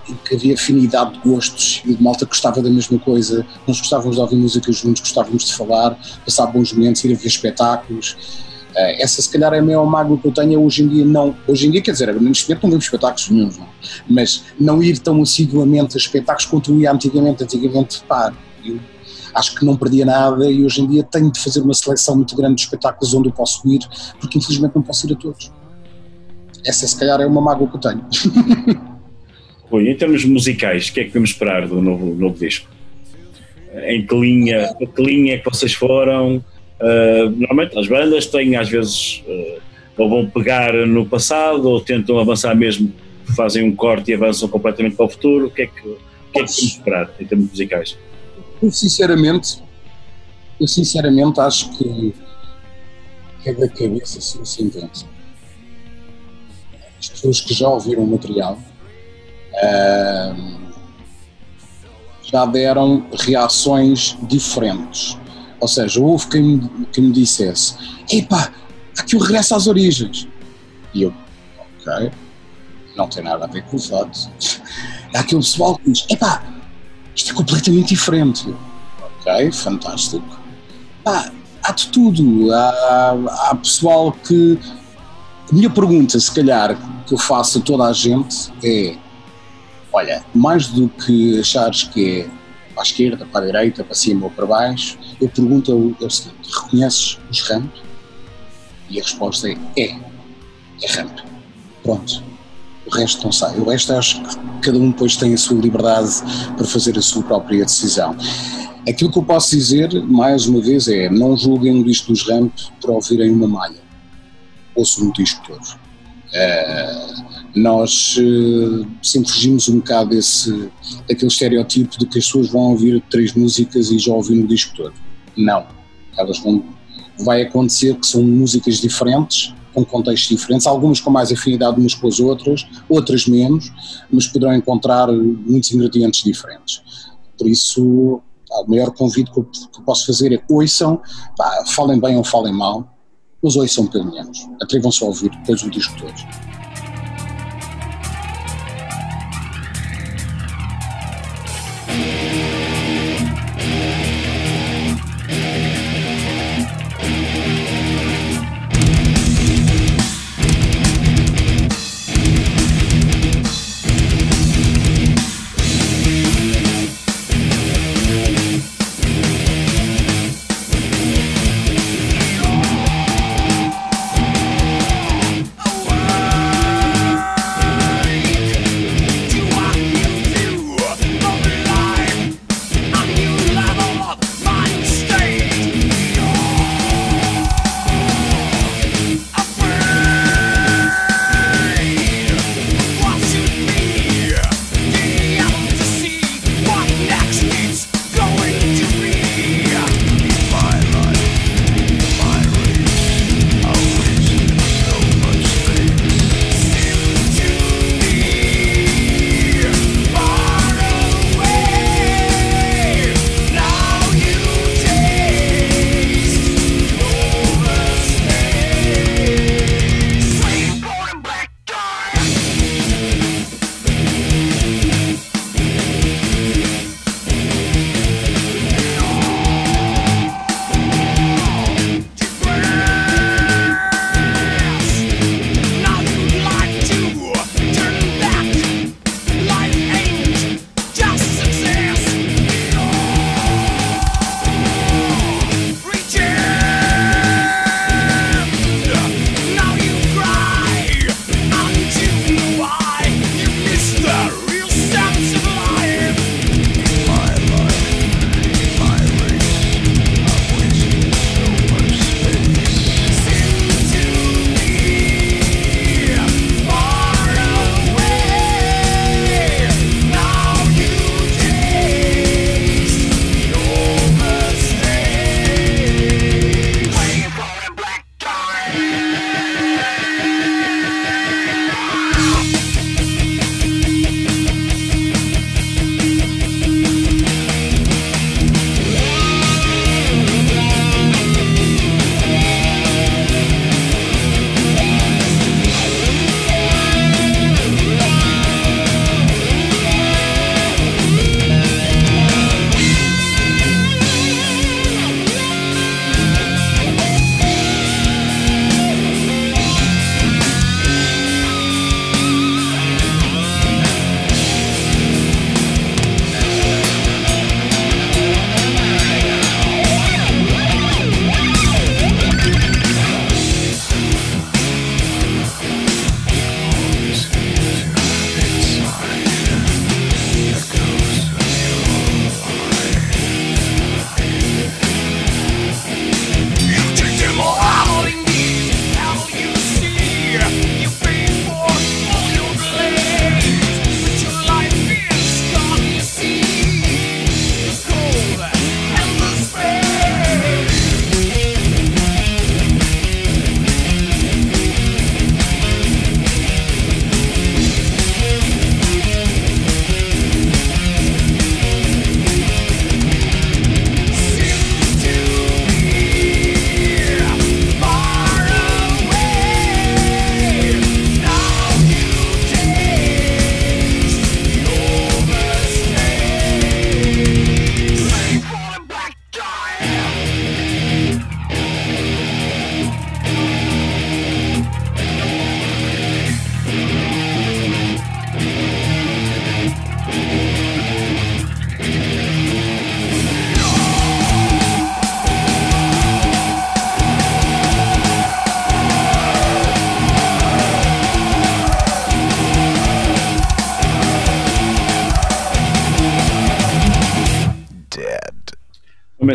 em que havia afinidade de gostos e de malta gostava da mesma coisa, nós gostávamos de ouvir música juntos, gostávamos de falar, passar bons momentos, ir a ver espetáculos essa se calhar é a maior mágoa que eu tenho hoje em dia não, hoje em dia quer dizer, neste momento não vemos espetáculos nenhum, não, mas não ir tão assiduamente a espetáculos quanto eu ia antigamente, antigamente pá, eu acho que não perdia nada e hoje em dia tenho de fazer uma seleção muito grande de espetáculos onde eu posso ir, porque infelizmente não posso ir a todos. Essa se calhar é uma mágoa que eu tenho. *laughs* Rui, em termos musicais, o que é que podemos esperar do novo, novo disco? Em que linha, que linha é que vocês foram? Uh, normalmente as bandas têm às vezes uh, ou vão pegar no passado ou tentam avançar mesmo, fazem um corte e avançam completamente para o futuro. O que é que, o que, é que podemos esperar em termos musicais? Eu sinceramente, eu sinceramente acho que é da cabeça se se entende. As pessoas que já ouviram o material uh, já deram reações diferentes. Ou seja, houve quem me, quem me dissesse: epá, aquilo regressa às origens. E eu, ok, não tem nada a ver com o fato. Há aquele pessoal que diz: epá, isto é completamente diferente. Ok, fantástico. Pá, há de tudo. Há, há pessoal que. A minha pergunta, se calhar, que eu faço a toda a gente é: olha, mais do que achares que é para a esquerda, para a direita, para cima ou para baixo, eu pergunto é o seguinte: reconheces os ramos? E a resposta é: é, é ramp. Pronto. O resto não sai. O resto acho que cada um depois tem a sua liberdade para fazer a sua própria decisão. Aquilo que eu posso dizer, mais uma vez, é não julguem o disco dos Ramp por ouvirem uma malha. Ouçam o disco todo. Uh, nós uh, sempre fugimos um bocado desse, daquele estereotipo de que as pessoas vão ouvir três músicas e já ouviram o disco todo. Não. Elas vão. Vai acontecer que são músicas diferentes, com contextos diferentes, algumas com mais afinidade umas com as outras, outras menos, mas poderão encontrar muitos ingredientes diferentes. Por isso, o maior convite que eu posso fazer é ouçam, pá, falem bem ou falem mal, mas ouçam pelo menos. Atrevam-se a ouvir depois o disco todo.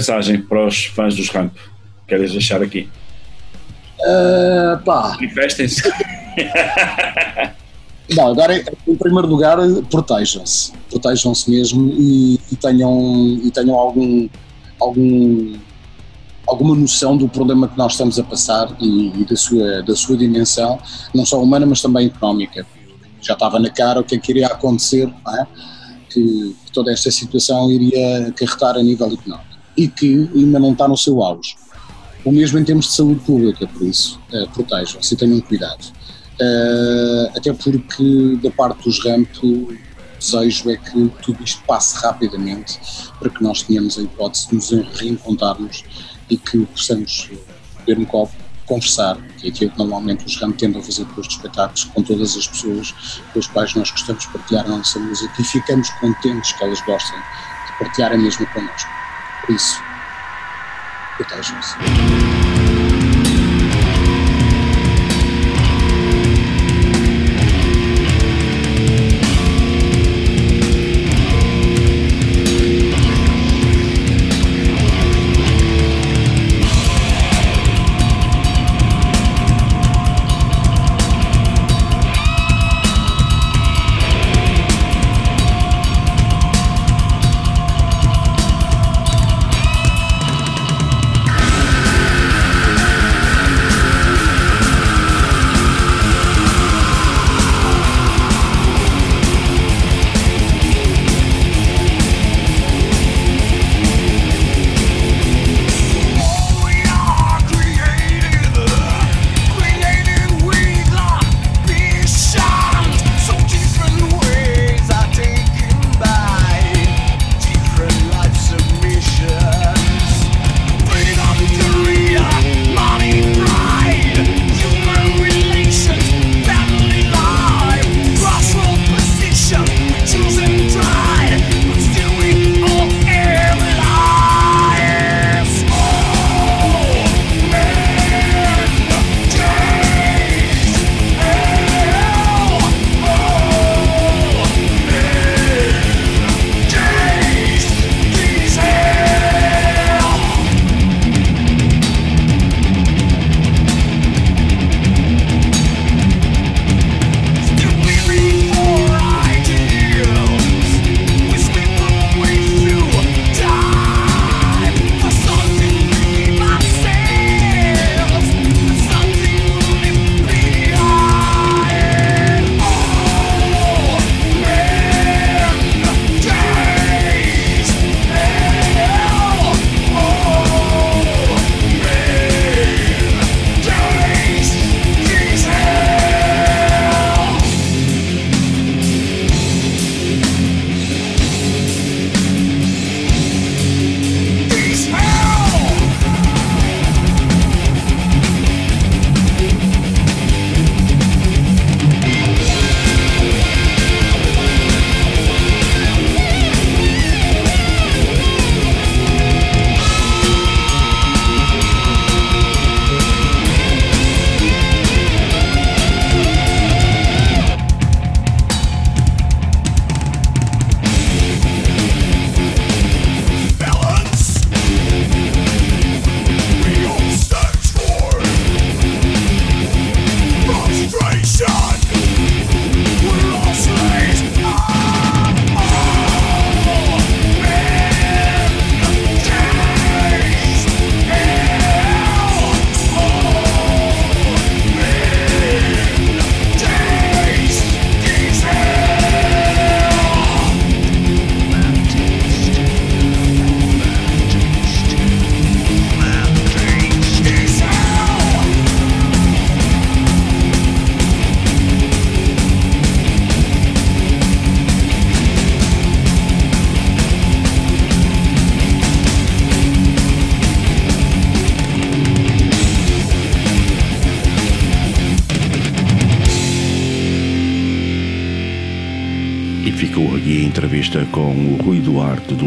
Mensagem para os fãs dos Ramp. Queres deixar aqui? Uh, pá. Manifestem-se. *laughs* Não, agora, em primeiro lugar, protejam-se. Protejam-se mesmo e, e, tenham, e tenham algum, algum, alguma noção do problema que nós estamos a passar e, e, da, sua, da sua dimensão, não só humana, mas também económica. Já estava na cara o que é que iria acontecer, é? que, que toda esta situação iria acarretar a nível económico e que ainda não está no seu auge. O mesmo em termos de saúde pública, por isso, uh, protejam-se e tenham cuidado. Uh, até porque, da parte dos RAMP, o desejo é que tudo isto passe rapidamente para que nós tenhamos a hipótese de nos reencontrarmos e que possamos beber um copo, conversar, que é aquilo que normalmente os RAMP tendem a fazer depois de espetáculos com todas as pessoas com as quais nós gostamos de partilhar a nossa música e ficamos contentes que elas gostem de partilhar a mesma connosco. Por isso, protejam-se. entrevista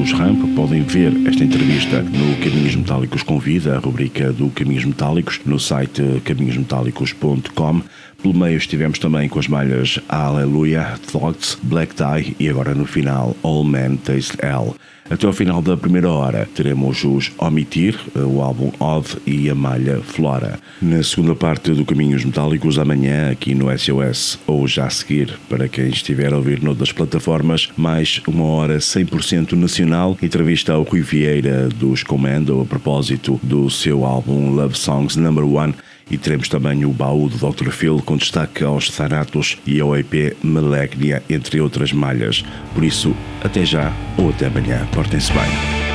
Ramp. Podem ver esta entrevista no Caminhos Metálicos Convida, a rubrica do Caminhos Metálicos, no site caminhosmetálicos.com. Pelo meio estivemos também com as malhas Hallelujah, Thoughts, Black Tie e agora no final All Men Taste Hell. Até ao final da primeira hora teremos os Omitir, o álbum Odd e a malha Flora. Na segunda parte do Caminhos Metálicos, amanhã aqui no SOS, ou já a seguir, para quem estiver a ouvir noutras plataformas, mais uma hora 100% nacional, entrevista ao Rui Vieira dos Comando a propósito do seu álbum Love Songs Number One e teremos também o baú do Dr. Phil com destaque aos Thanatos e ao EP Malegnia, entre outras malhas. Por isso, até já ou até amanhã. Portem-se bem.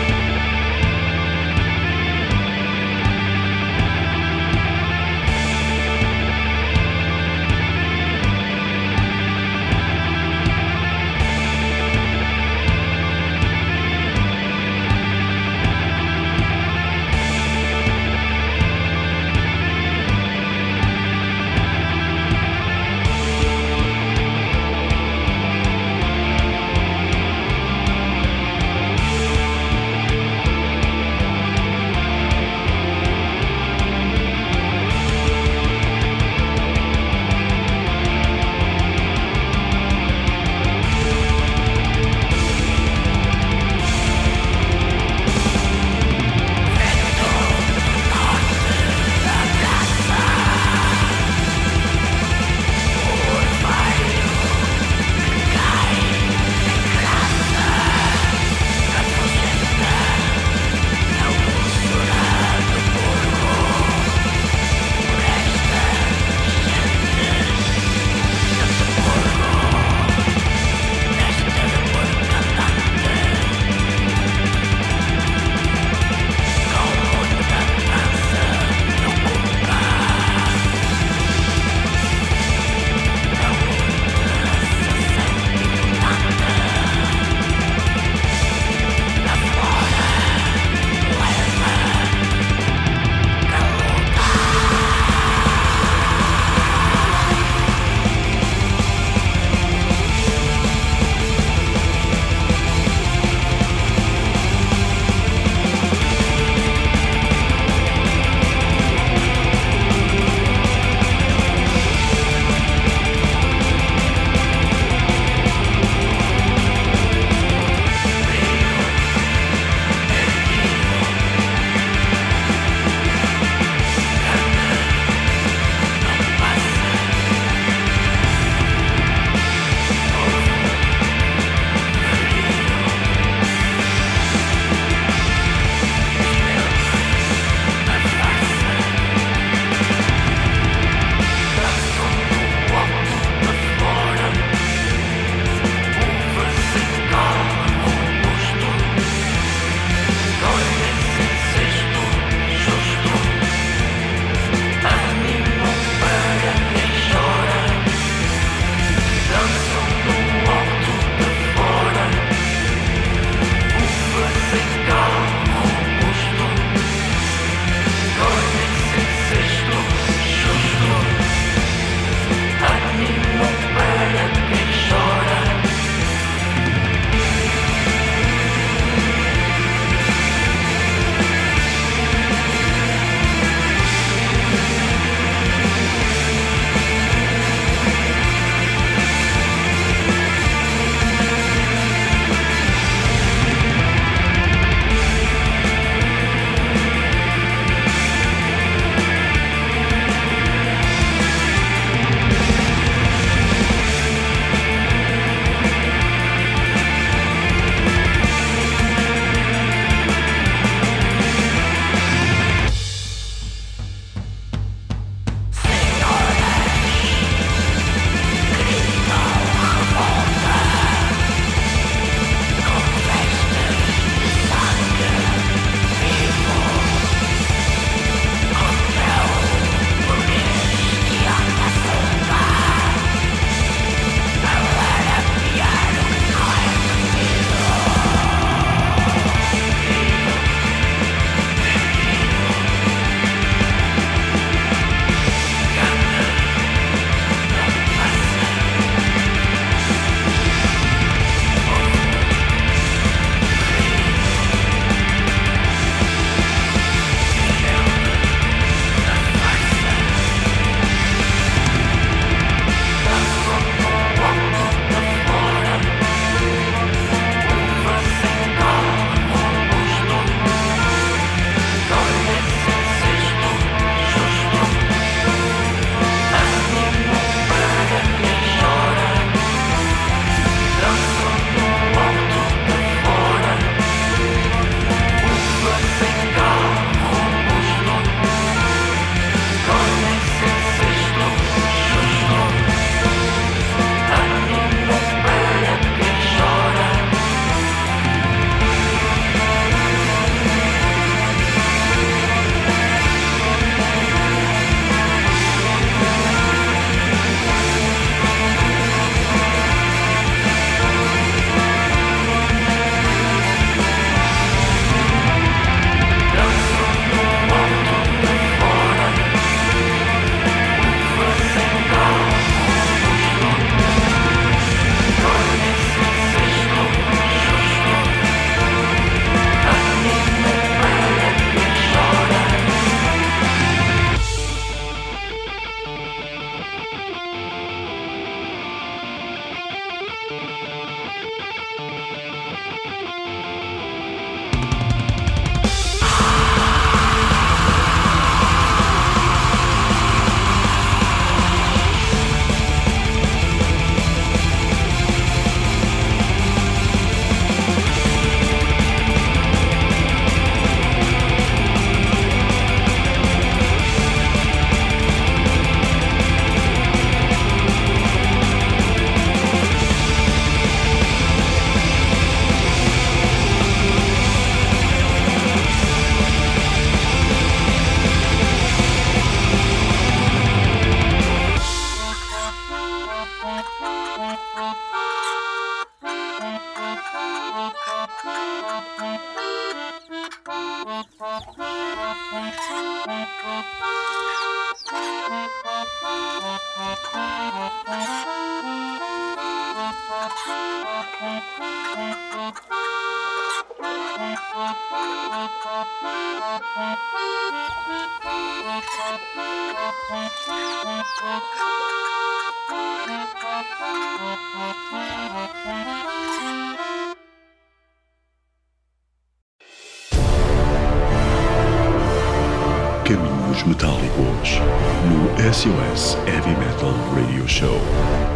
Caminhos Metálicos no SOS Heavy Metal Radio Show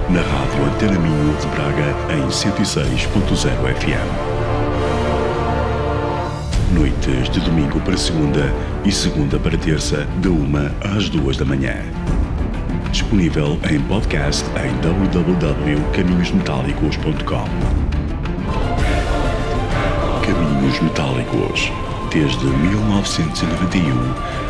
na rádio Antena Minho de Braga em 106.0 FM. Noites de domingo para segunda e segunda para terça, de uma às duas da manhã. Disponível em podcast em www.caminhosmetálicos.com. Caminhos Metálicos, desde 1991,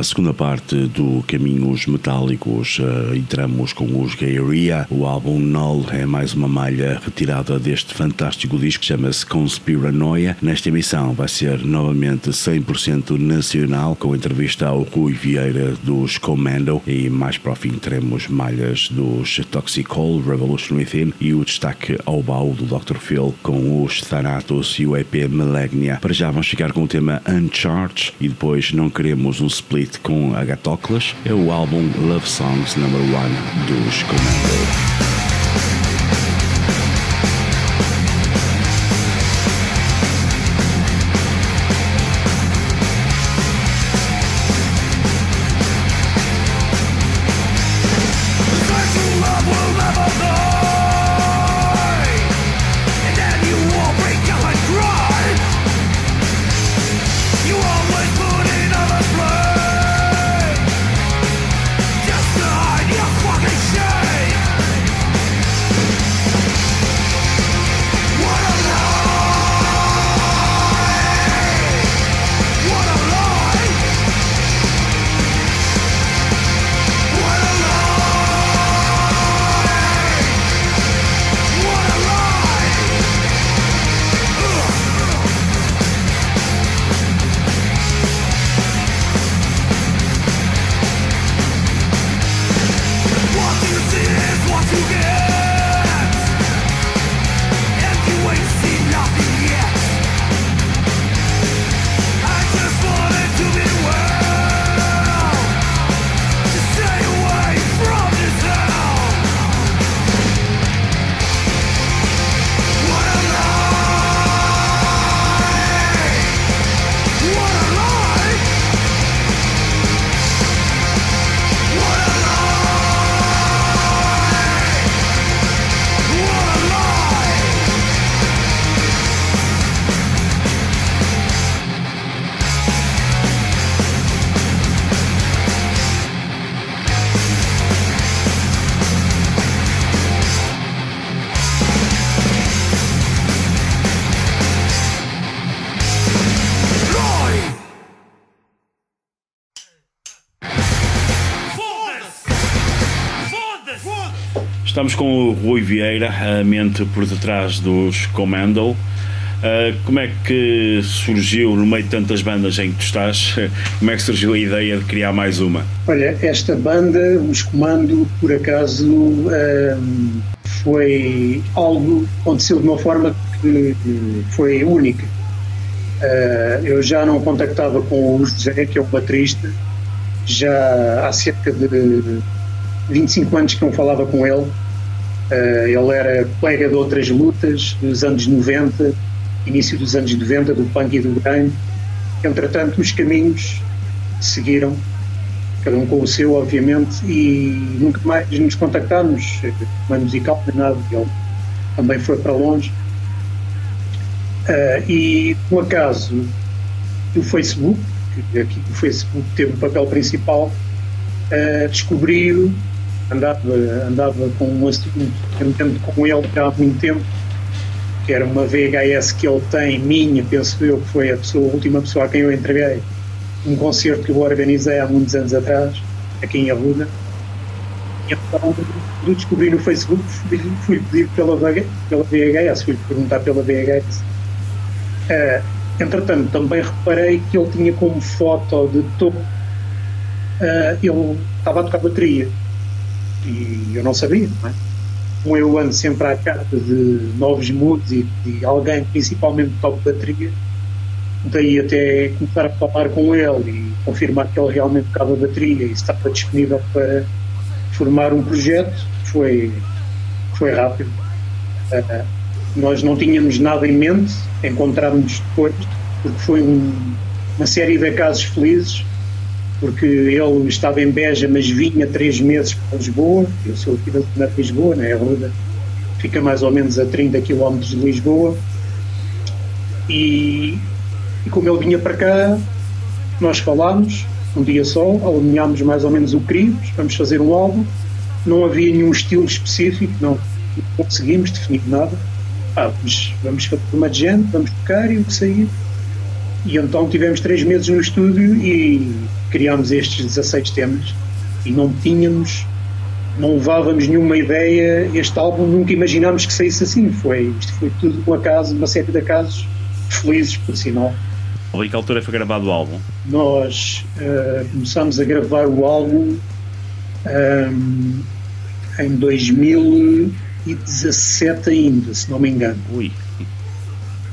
À segunda parte do Caminhos Metálicos. Entramos com os Gairia. O álbum Null é mais uma malha retirada deste fantástico disco que chama-se Conspiranoia. Nesta emissão vai ser novamente 100% nacional, com entrevista ao Rui Vieira dos Commando e mais para o fim teremos malhas dos Toxic Hole, Revolution Within e o destaque ao baú do Dr. Phil com os Thanatos e o EP Melegnia. Para já vamos ficar com o tema Uncharged e depois não queremos um split com Agatocles. É o álbum Love Songs Number 1 dos Commando. Estamos com o Rui Vieira, a mente por detrás dos Commando. Uh, como é que surgiu, no meio de tantas bandas em que tu estás, *laughs* como é que surgiu a ideia de criar mais uma? Olha, esta banda, os Comando, por acaso, uh, foi algo que aconteceu de uma forma que foi única. Uh, eu já não contactava com o José, que é o baterista, já há cerca de 25 anos que não falava com ele ele era colega de outras lutas dos anos 90, início dos anos 90, do punk e do grime. Entretanto, os caminhos seguiram, cada um com o seu, obviamente, e nunca mais nos contactámos, não é musical, nem nada, ele também foi para longe. Uh, e, por acaso, o Facebook, que aqui o Facebook teve o papel principal, uh, descobriu andava, andava com um assunto cantando com ele há muito tempo, que era uma VHS que ele tem, minha, penso eu, que foi a, pessoa, a última pessoa a quem eu entreguei, um concerto que eu organizei há muitos anos atrás, aqui em Arruda. Então, do descobri no Facebook, fui, fui pedir pela, pela VHS, fui perguntar pela VHS. Uh, eh, entretanto, também reparei que ele tinha como foto de topo, uh, ele estava a tocar bateria e eu não sabia, não é? Como eu ando sempre à carta de novos moods e de alguém, principalmente top bateria, daí até começar a falar com ele e confirmar que ele realmente tocava bateria e estava disponível para formar um projeto, foi, foi rápido. Uh, nós não tínhamos nada em mente, encontrámos depois, porque foi um, uma série de casos felizes porque ele estava em Beja, mas vinha três meses para Lisboa. Eu sou aqui da de Lisboa, né? a Ruda fica mais ou menos a 30 km de Lisboa. E, e como ele vinha para cá, nós falámos um dia só, alinhámos mais ou menos o queríamos, vamos fazer um álbum. Não havia nenhum estilo específico, não, não conseguimos definir nada. Ah, mas vamos fazer uma gente, vamos tocar e o que sair E então tivemos três meses no estúdio e criámos estes 16 temas e não tínhamos, não levávamos nenhuma ideia, este álbum nunca imaginámos que saísse assim, foi, isto foi tudo um acaso, uma série de acasos felizes, por sinal. A que altura foi gravado o álbum? Nós uh, começámos a gravar o álbum um, em 2017 ainda, se não me engano. Ui.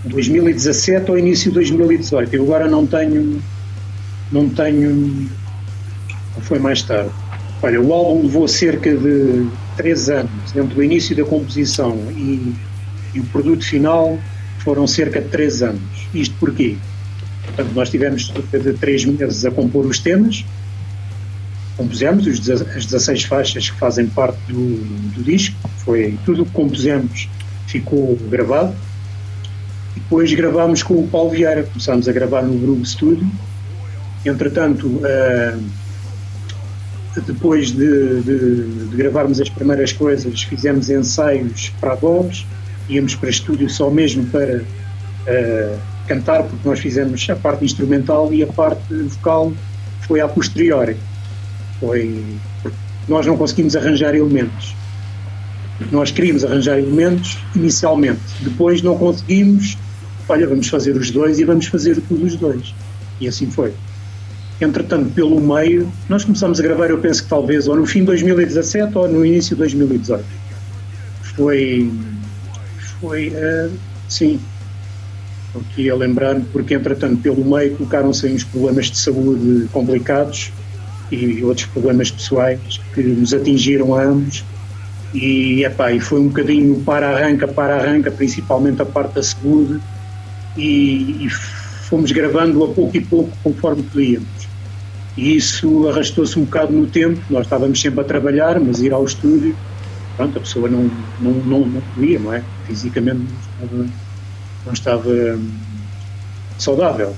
2017 ou início de 2018. Eu agora não tenho. Não tenho. Foi mais tarde. Olha, o álbum levou cerca de 3 anos entre o início da composição e, e o produto final foram cerca de 3 anos. Isto porquê? Portanto, nós tivemos cerca de 3 meses a compor os temas, compusemos os, as 16 faixas que fazem parte do, do disco, foi tudo o que compusemos ficou gravado depois gravámos com o Paulo Vieira, começámos a gravar no Groove Studio. Entretanto, uh, depois de, de, de, gravarmos as primeiras coisas, fizemos ensaios para a voz, íamos para estúdio só mesmo para uh, cantar, porque nós fizemos a parte instrumental e a parte vocal foi a posteriori. Foi nós não conseguimos arranjar elementos. Nós queríamos arranjar elementos inicialmente, depois não conseguimos olha, vamos fazer os dois e vamos fazer tudo os dois. E assim foi. Entretanto, pelo meio, nós começamos a gravar, eu penso que talvez ou no fim de 2017 ou no início de 2018. Foi. Foi. Uh, sim. Aqui a lembrar porque entretanto, pelo meio, colocaram-se uns problemas de saúde complicados e outros problemas pessoais que nos atingiram a ambos. E, epá, e foi um bocadinho para-arranca, para-arranca, principalmente a parte da saúde e, e fomos gravando a pouco e pouco conforme podíamos. E isso arrastou-se um bocado no tempo, nós estávamos sempre a trabalhar, mas ir ao estúdio, pronto, a pessoa não, não, não, não podia, não é? Fisicamente não estava, não estava hum, saudável.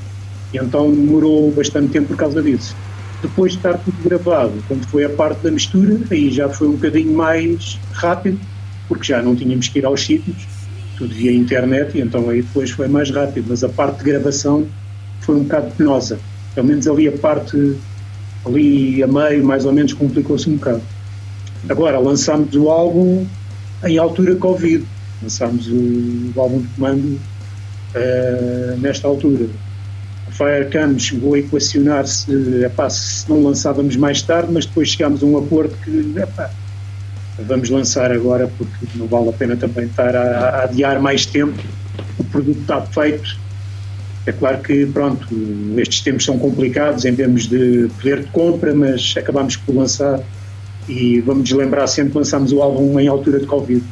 E então demorou bastante tempo por causa disso. Depois de estar tudo gravado, quando foi a parte da mistura, aí já foi um bocadinho mais rápido, porque já não tínhamos que ir aos sítios, tudo via internet e então aí depois foi mais rápido, mas a parte de gravação foi um bocado penosa. Pelo menos ali a parte, ali a meio, mais ou menos, complicou-se um bocado. Agora, lançámos o álbum em altura Covid. Lançámos o, o álbum de comando uh, nesta altura. A Firecam chegou a equacionar se, se não lançávamos mais tarde, mas depois chegámos a um acordo que epá, vamos lançar agora porque não vale a pena também estar a, a adiar mais tempo. O produto está feito. É claro que, pronto, estes tempos são complicados em termos de poder de compra, mas acabamos por lançar e vamos lembrar sempre que lançámos o álbum em altura de Covid.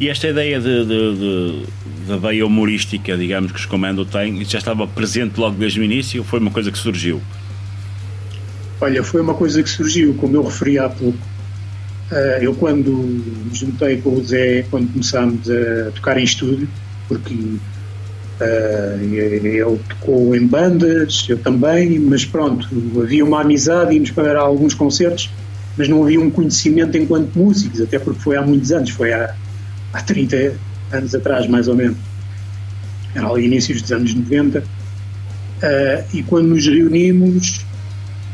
E esta ideia de, de, de, da veia humorística, digamos, que os Comando têm, já estava presente logo desde o início ou foi uma coisa que surgiu? Olha, foi uma coisa que surgiu, como eu referi há pouco. Uh, eu, quando me juntei com o Zé, quando começámos a tocar em estúdio, porque uh, ele tocou em bandas, eu também, mas pronto, havia uma amizade, íamos para alguns concertos, mas não havia um conhecimento enquanto músicos, até porque foi há muitos anos, foi há, há 30 anos atrás, mais ou menos. Era ali inícios dos anos 90. Uh, ah, e quando nos reunimos,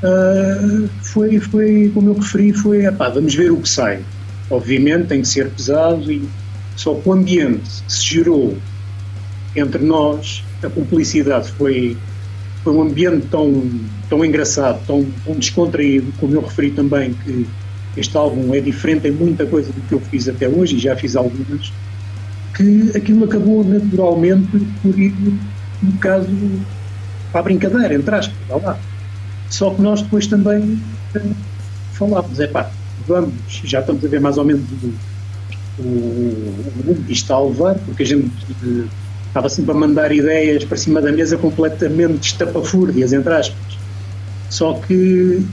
uh, foi, foi, como eu referi, foi, epá, vamos ver o que sai. Obviamente tem que ser pesado, e só que o ambiente que se gerou entre nós, a cumplicidade foi, foi um ambiente tão, tão engraçado, tão, tão descontraído, como eu referi também que este álbum é diferente em muita coisa do que eu fiz até hoje, e já fiz algumas, que aquilo acabou naturalmente por ir um bocado para a brincadeira, entre aspas, lá. Só que nós depois também uh, falámos, é pá, vamos, já estamos a ver mais ou menos o, o, está a levar, porque a gente uh, estava sempre a mandar ideias para cima da mesa completamente estapafúrdias, entre aspas. Só que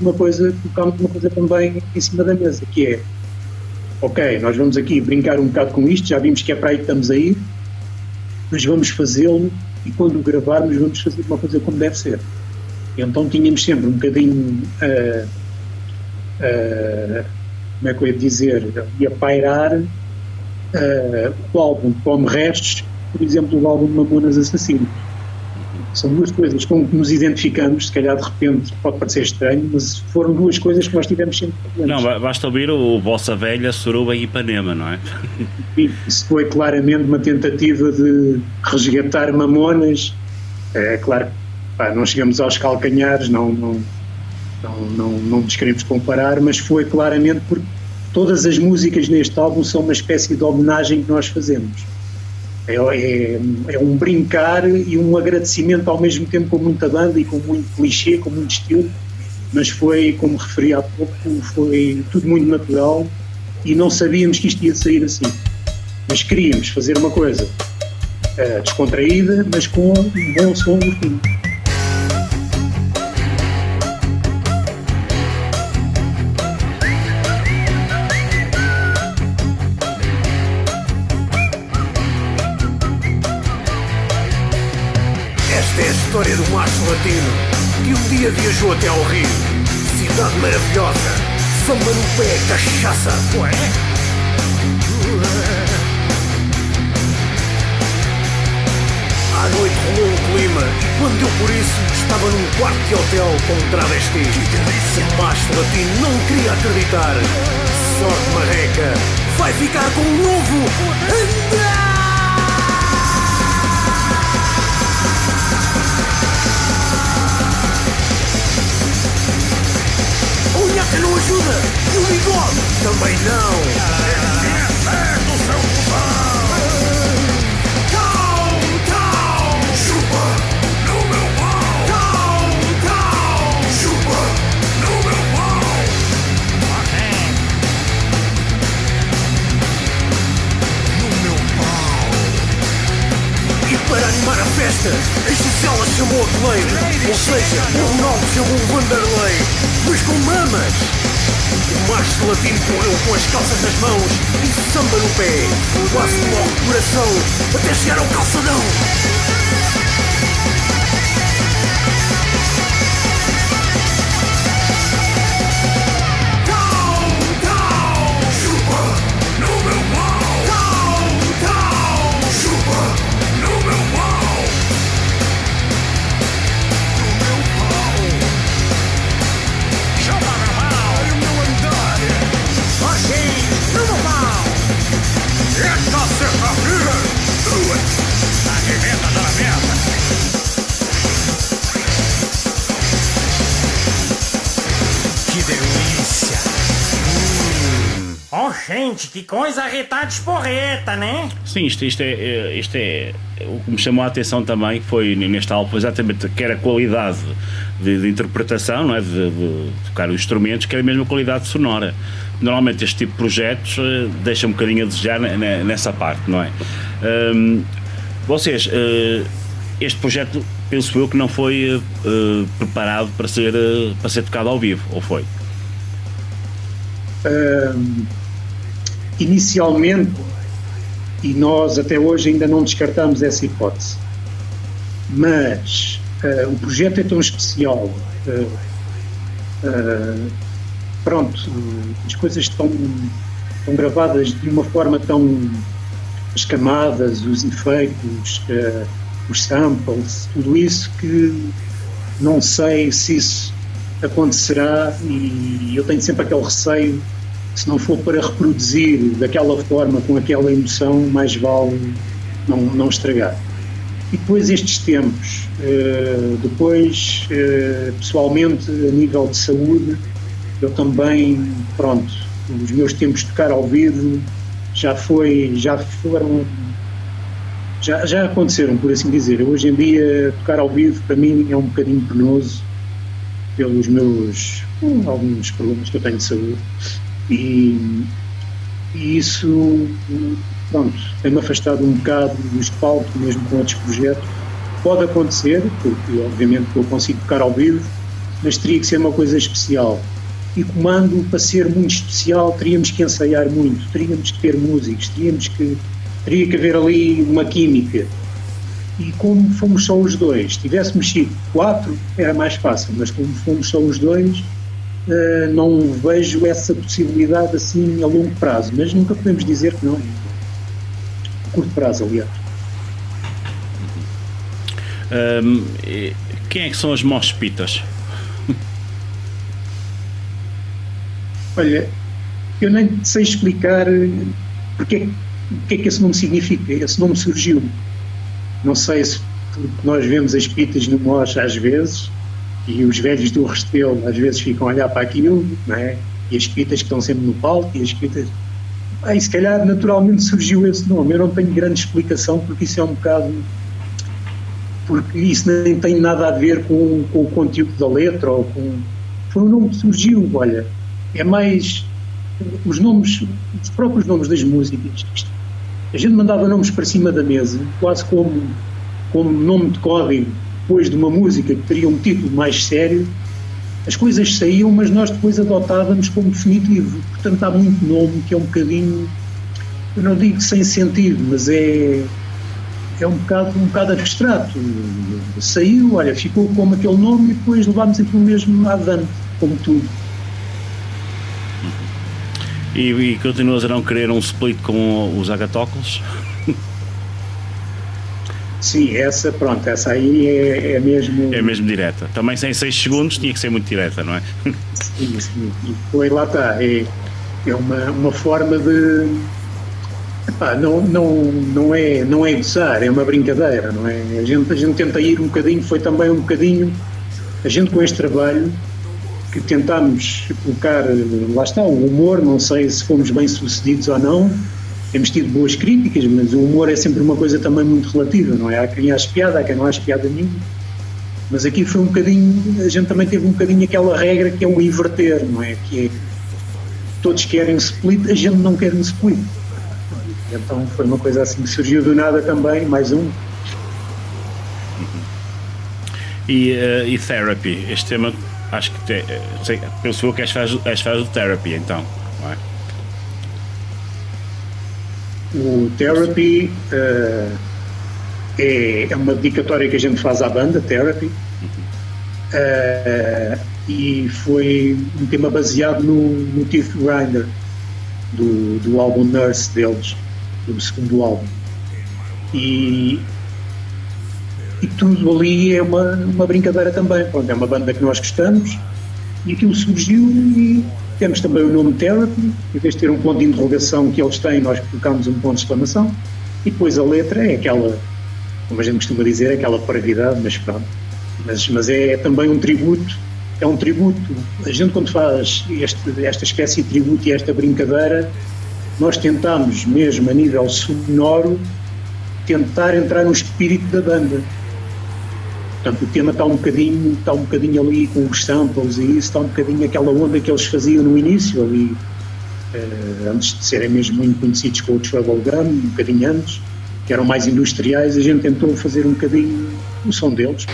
uma coisa, colocámos uma coisa também em cima da mesa, que é ok, nós vamos aqui brincar um bocado com isto, já vimos que é para aí que estamos a ir, mas vamos fazê-lo e quando gravarmos vamos fazer uma coisa como deve ser. Então tínhamos sempre um bocadinho, uh, uh, como é que eu ia dizer, ia pairar uh, o álbum Como Restos por exemplo, o álbum Mamonas Assassinos. São duas coisas com que nos identificamos, se calhar de repente pode parecer estranho, mas foram duas coisas que nós tivemos sempre presentes. Não, basta ouvir o Vossa Velha, Suruba e Ipanema, não é? Isso foi claramente uma tentativa de resgatar Mamonas. É claro que não chegamos aos calcanhares, não, não, não, não, não nos queremos comparar, mas foi claramente porque todas as músicas neste álbum são uma espécie de homenagem que nós fazemos é, é, é, um brincar e um agradecimento ao mesmo tempo com muita banda e com muito clichê, com muito estilo, mas foi, como referi há pouco, foi tudo muito natural e não sabíamos que isto ia sair assim. Mas queríamos fazer uma coisa uh, descontraída, mas com um bom som no fim. Latino que um dia viajou até ao Rio. Cidade maravilhosa, samba no pé, cachaça, ué. À noite rolou um clima e quando deu por isso estava num quarto de hotel com um travesti. O macho latino não queria acreditar. Sorte marreca, vai ficar com um novo! Você não ajuda! E o bigode também para animar a festa, a Gisela chamou a Cleide, ou seja, o Ronaldo chamou o Vanderlei mas com mamas. O macho latino correu com as calças nas mãos e samba no pé, quase logo coração, até chegar ao calçadão. Gente, que coisa retada esporreta, né? Sim, isto, isto, é, é, isto é. O que me chamou a atenção também foi neste álbum exatamente que era a qualidade de, de interpretação, não é? De, de, tocar os instrumentos, que era a qualidade sonora. Normalmente este tipo de projetos uh, deixa um bocadinho a desejar nessa parte, não é? Um, vocês, uh, este projeto, penso eu que não foi uh, preparado para ser, para ser tocado ao vivo, ou foi? Um inicialmente, e nós até hoje ainda não descartamos essa hipótese, mas uh, o projeto é tão especial. Uh, uh, pronto, as coisas estão, estão gravadas de uma forma tão. as camadas, os efeitos, os samples, tudo isso que não sei se isso acontecerá e eu tenho sempre aquele receio se não for para reproduzir daquela forma, com aquela emoção, mais vale não, não estragar. E depois estes tempos, uh, depois uh, pessoalmente a nível de saúde, eu também, pronto, os meus tempos de tocar ao vivo já foi, já foram, já, já aconteceram, por assim dizer. Hoje em dia tocar ao vivo para mim é um bocadinho penoso pelos meus alguns problemas que eu tenho de saúde e, e isso, pronto, tem-me afastado um bocado do palco, mesmo com outros projetos. Pode acontecer, porque obviamente eu consigo tocar ao vivo, mas teria que ser uma coisa especial. E comando, para ser muito especial, teríamos que ensaiar muito, teríamos que ter músicos, teríamos que, teria que haver ali uma química. E como fomos só os dois, tivéssemos sido quatro, era mais fácil, mas como fomos só os dois, uh, não vejo essa possibilidade assim a longo prazo, mas nunca podemos dizer que não. A curto prazo, aliás. Um, quem é que são as Mospitas? Olha, eu nem sei explicar porque, o que é que esse nome significa. Esse nome surgiu. Não sei se nós vemos as pitas no Mos às vezes e os velhos do Restelo às vezes ficam a olhar para aquilo, não é? E as pitas que estão sempre no palco e as pitas. Ah, e se calhar naturalmente surgiu esse nome. Eu não tenho grande explicação porque isso é um bocado. Porque isso nem tem nada a ver com, com o conteúdo da letra ou com. Foi um nome que surgiu, olha. É mais os nomes, os próprios nomes das músicas. A gente mandava nomes para cima da mesa, quase como, como nome de código, depois de uma música que teria um título mais sério. As coisas saíam, mas nós depois adotávamos como definitivo. Portanto, há muito nome que é um bocadinho, eu não digo sem sentido, mas é, é um bocado, um bocado abstrato. Saiu, olha, ficou como aquele nome e depois levámos aquilo mesmo avante, como tudo. E, e continuas a não querer um split com os agatóculos? Sim, essa, pronto, essa aí é, é, mesmo. É mesmo direta. Também sem 6 segundos tinha que ser muito direta, não é? Sim, sim. E foi lá está. É, é uma, uma forma de. Epá, não, não, não, é, não é gozar, é uma brincadeira, não é? A gente, a gente tenta ir um bocadinho, foi também um bocadinho. A gente com este trabalho que tentámos colocar, lá está, o humor, não sei se fomos bem sucedidos ou não, temos tido boas críticas, mas o humor é sempre uma coisa também muito relativa, não é? Há quem ache piada, há quem não ache piada nenhuma. Mas aqui foi um bocadinho, a gente também teve um bocadinho aquela regra que é o inverter, não é? Que é todos querem split, a gente não quer um split. Então foi uma coisa assim que surgiu do nada também, mais um. E, uh, e Therapy, este tema acho que te, sei, penso eu que és faz, faz Therapy então, não é? O Therapy uh, é, é uma dedicatória que a gente faz à banda, Therapy, uh, e foi um tema baseado no, no Teeth Grinder, do, do álbum Nurse deles, do segundo álbum. E, e tudo ali é uma, uma brincadeira também. Pronto, é uma banda que nós gostamos e aquilo surgiu e temos também o nome Therapy, em vez de ter um ponto de interrogação que eles têm, nós colocamos um ponto de exclamação e depois a letra é aquela, como a gente costuma dizer, aquela parvidade, mas pronto. Mas, mas é também um tributo, é um tributo. A gente quando faz este, esta espécie de tributo e esta brincadeira, nós tentamos mesmo a nível sonoro tentar entrar no espírito da banda Portanto, o tema está um bocadinho, está um bocadinho ali com os samples e isso, está um bocadinho aquela onda que eles faziam no início, ali, eh, antes de serem mesmo muito conhecidos com o Trouble Gun, um bocadinho antes, que eram mais industriais, a gente tentou fazer um bocadinho o som deles.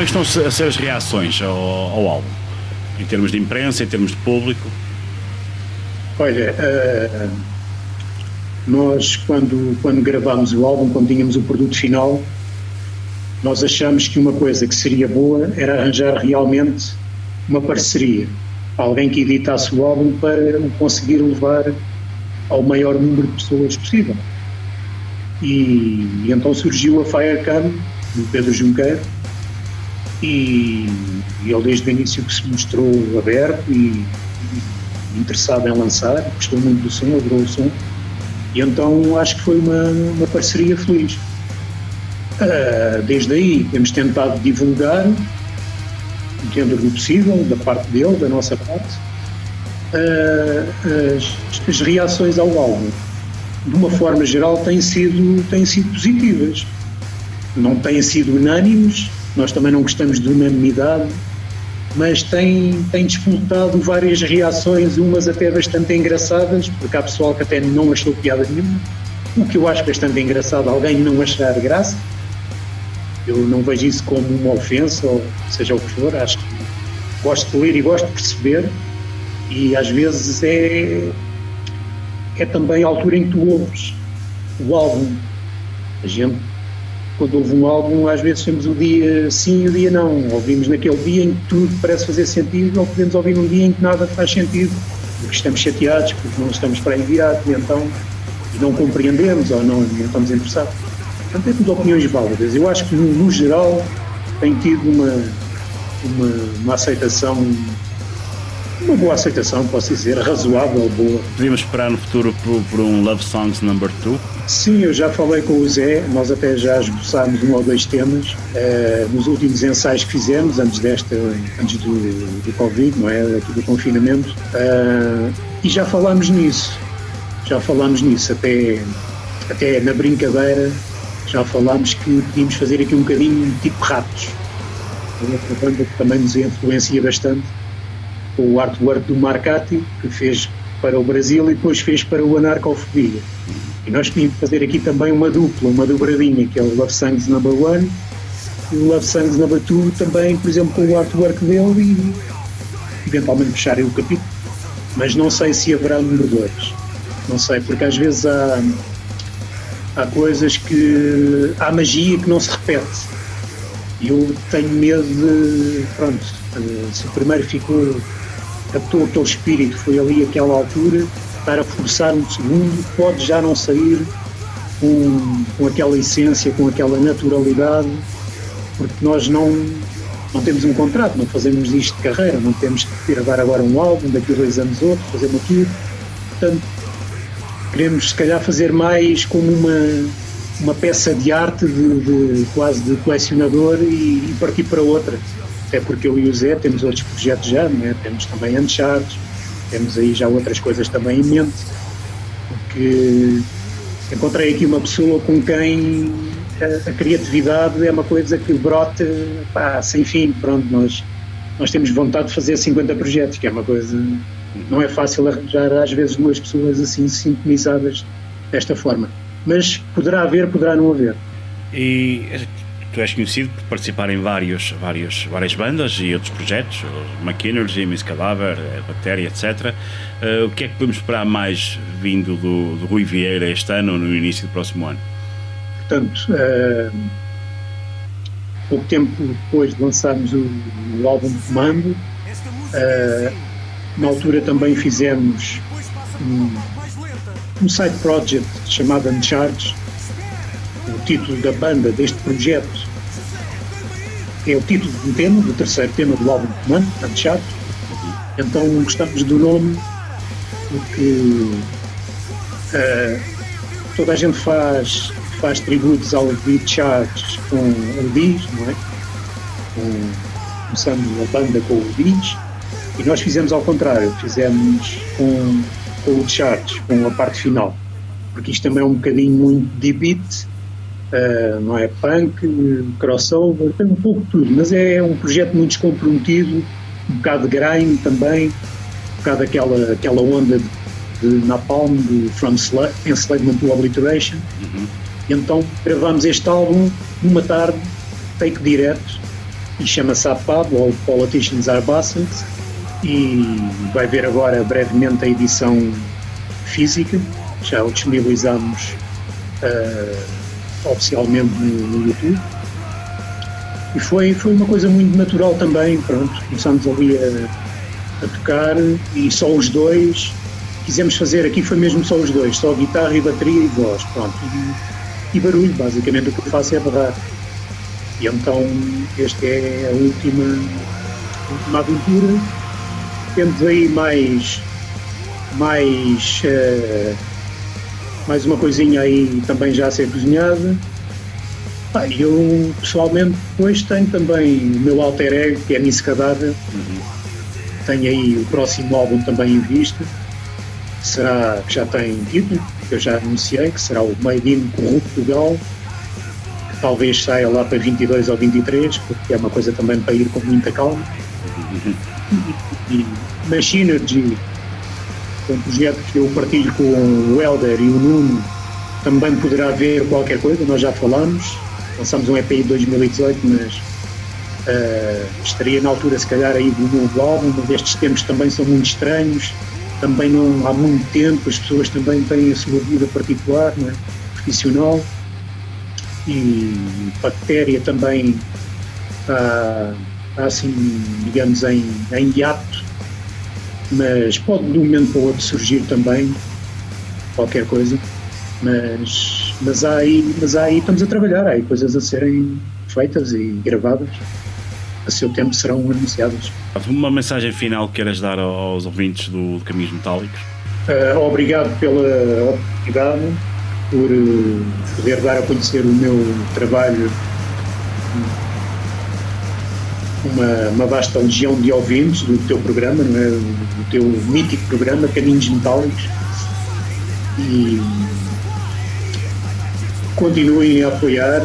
Como é que estão a ser as reações ao, ao álbum? Em termos de imprensa, em termos de público? Olha, uh, nós quando, quando gravámos o álbum, quando tínhamos o produto final, nós achamos que uma coisa que seria boa era arranjar realmente uma parceria, alguém que editasse o álbum para o conseguir levar ao maior número de pessoas possível. E, e então surgiu a Firecam, do Pedro Junqueiro, e, e ele desde o início que se mostrou aberto e, e interessado em lançar, gostou muito do som, adorou o som, e então acho que foi uma, uma parceria feliz. Uh, desde aí temos tentado divulgar, dentro do possível, da parte dele, da nossa parte, uh, as, as, reações ao álbum, de uma forma geral, têm sido, têm sido positivas. Não têm sido unânimes, nós também não gostamos de unanimidade, mas tem, tem disputado várias reações, umas até bastante engraçadas, porque há pessoal que até não achou piada nenhuma, o que eu acho bastante engraçado, alguém não achar graça. Eu não vejo isso como uma ofensa, ou seja o que for, acho que gosto de ler e gosto de perceber, e às vezes é, é também a altura em que tu ouves o álbum. A gente quando houve um álbum, às vezes temos o dia sim e o dia não. Ouvimos naquele dia em que tudo parece fazer sentido, ou podemos ouvir num dia em que nada faz sentido, porque estamos chateados, porque não estamos para enviar, e então não compreendemos ou não, não estamos interessados. Portanto, é tudo opiniões válidas. Eu acho que, no, no geral, tem tido uma, uma, uma aceitação uma boa aceitação, posso dizer, razoável, boa. Podíamos esperar no futuro por, por um Love Songs Number 2? Sim, eu já falei com o Zé, nós até já esboçámos um ou dois temas uh, nos últimos ensaios que fizemos, antes desta, antes do, do Covid, não é? Aqui do confinamento, uh, e já falámos nisso, já falámos nisso, até, até na brincadeira, já falámos que podíamos fazer aqui um bocadinho tipo ratos. Outra banda que também nos influencia bastante com o artwork do Marcati, que fez para o Brasil e depois fez para o Anarcofobia. E nós queríamos fazer aqui também uma dupla, uma dobradinha, que é o Love Songs Number One e o Love Songs Number Two também, por exemplo, com o artwork dele e eventualmente fecharem o capítulo. Mas não sei se haverá número dois. Não sei, porque às vezes há, há coisas que. há magia que não se repete. E eu tenho medo de. pronto, se o primeiro ficou captou aquele espírito, foi ali aquela altura, para forçar um segundo, pode já não sair com, com aquela essência, com aquela naturalidade, porque nós não, não temos um contrato, não fazemos isto de carreira, não temos que gravar agora um álbum, daqui a dois anos outro, fazer aquilo. Portanto, queremos se calhar fazer mais como uma, uma peça de arte de, de quase de colecionador e, e partir para outra até porque eu e o Zé temos outros projetos já, né? temos também Uncharted, temos aí já outras coisas também em mente, porque encontrei aqui uma pessoa com quem a, a criatividade é uma coisa que brota pá, sem fim, pronto, nós, nós temos vontade de fazer 50 projetos, que é uma coisa, não é fácil arranjar às vezes duas pessoas assim sintonizadas desta forma, mas poderá haver, poderá não haver. E tu és conhecido por participar em vários, vários, várias bandas e outros projetos, McKinney, Miss Cadáver, eh, Bactéria, etc. Uh, eh, o que é que podemos esperar mais vindo do, do Rui Vieira este ano ou no início do próximo ano? Portanto, uh, pouco tempo depois de lançarmos o, o álbum comando, uh, na altura também fizemos um, um side project chamado Uncharged, título da banda deste projeto é o título do tema, do terceiro tema do álbum de comando, Uncharted. Então gostamos do nome porque uh, toda a gente faz, faz tributos ao Beat Charts com o Diz, não é? Com, começando a banda com o Diz e nós fizemos ao contrário, fizemos com, com o Charts, com a parte final, porque isto também é um bocadinho muito de beat uh, não é? Punk, crossover, tem um pouco de tudo, mas é um projeto muito descomprometido, um bocado de grime também, um bocado daquela aquela onda de, de Napalm, de From Enslavement to Obliteration. Uhum. Então gravamos este álbum numa tarde, take direto, e chama-se APAB, ou Politicians Are Bastards, e vai ver agora brevemente a edição física, já o disponibilizamos uh, oficialmente no, YouTube. E foi, foi uma coisa muito natural também, pronto, começámos ali a, a tocar e só os dois, quisemos fazer aqui foi mesmo só os dois, só guitarra e bateria e voz, pronto, e, e barulho, basicamente o que eu faço é barrar. E então esta é a última, última aventura. Temos aí mais mais uh, mais uma coisinha aí também já a ser cozinhada. Ah, eu pessoalmente depois tenho também o meu alter ego, que é Miss Cadáver. Uhum. Tenho aí o próximo álbum também em vista. Será que já tem título, que eu já anunciei, que será o Made in Portugal talvez saia lá para 22 ou 23, porque é uma coisa também para ir com muita calma. E, e Synergy, um projeto que eu partilho com o Helder e o Nuno, também poderá haver qualquer coisa, nós já falamos, lançamos um EP em 2018, mas uh, estaria na altura se calhar aí do novo álbum, mas estes tempos também são muito estranhos, também não há muito tempo, as pessoas também têm a sua vida particular, é? profissional, e bactéria também está, está assim, digamos, em, em hiato, mas pode de um momento para o outro surgir também qualquer coisa. Mas, mas, há aí, mas há aí estamos a trabalhar, há aí coisas a serem feitas e gravadas. A seu tempo serão anunciadas. Uma mensagem final que queiras dar aos ouvintes do, do Caminhos Metálicos? Uh, obrigado pela oportunidade por eh, poder dar a conhecer o meu trabalho uma, uma vasta legião de ouvintes do teu programa, é? do teu mítico programa Caminhos Metálicos e continuem a apoiar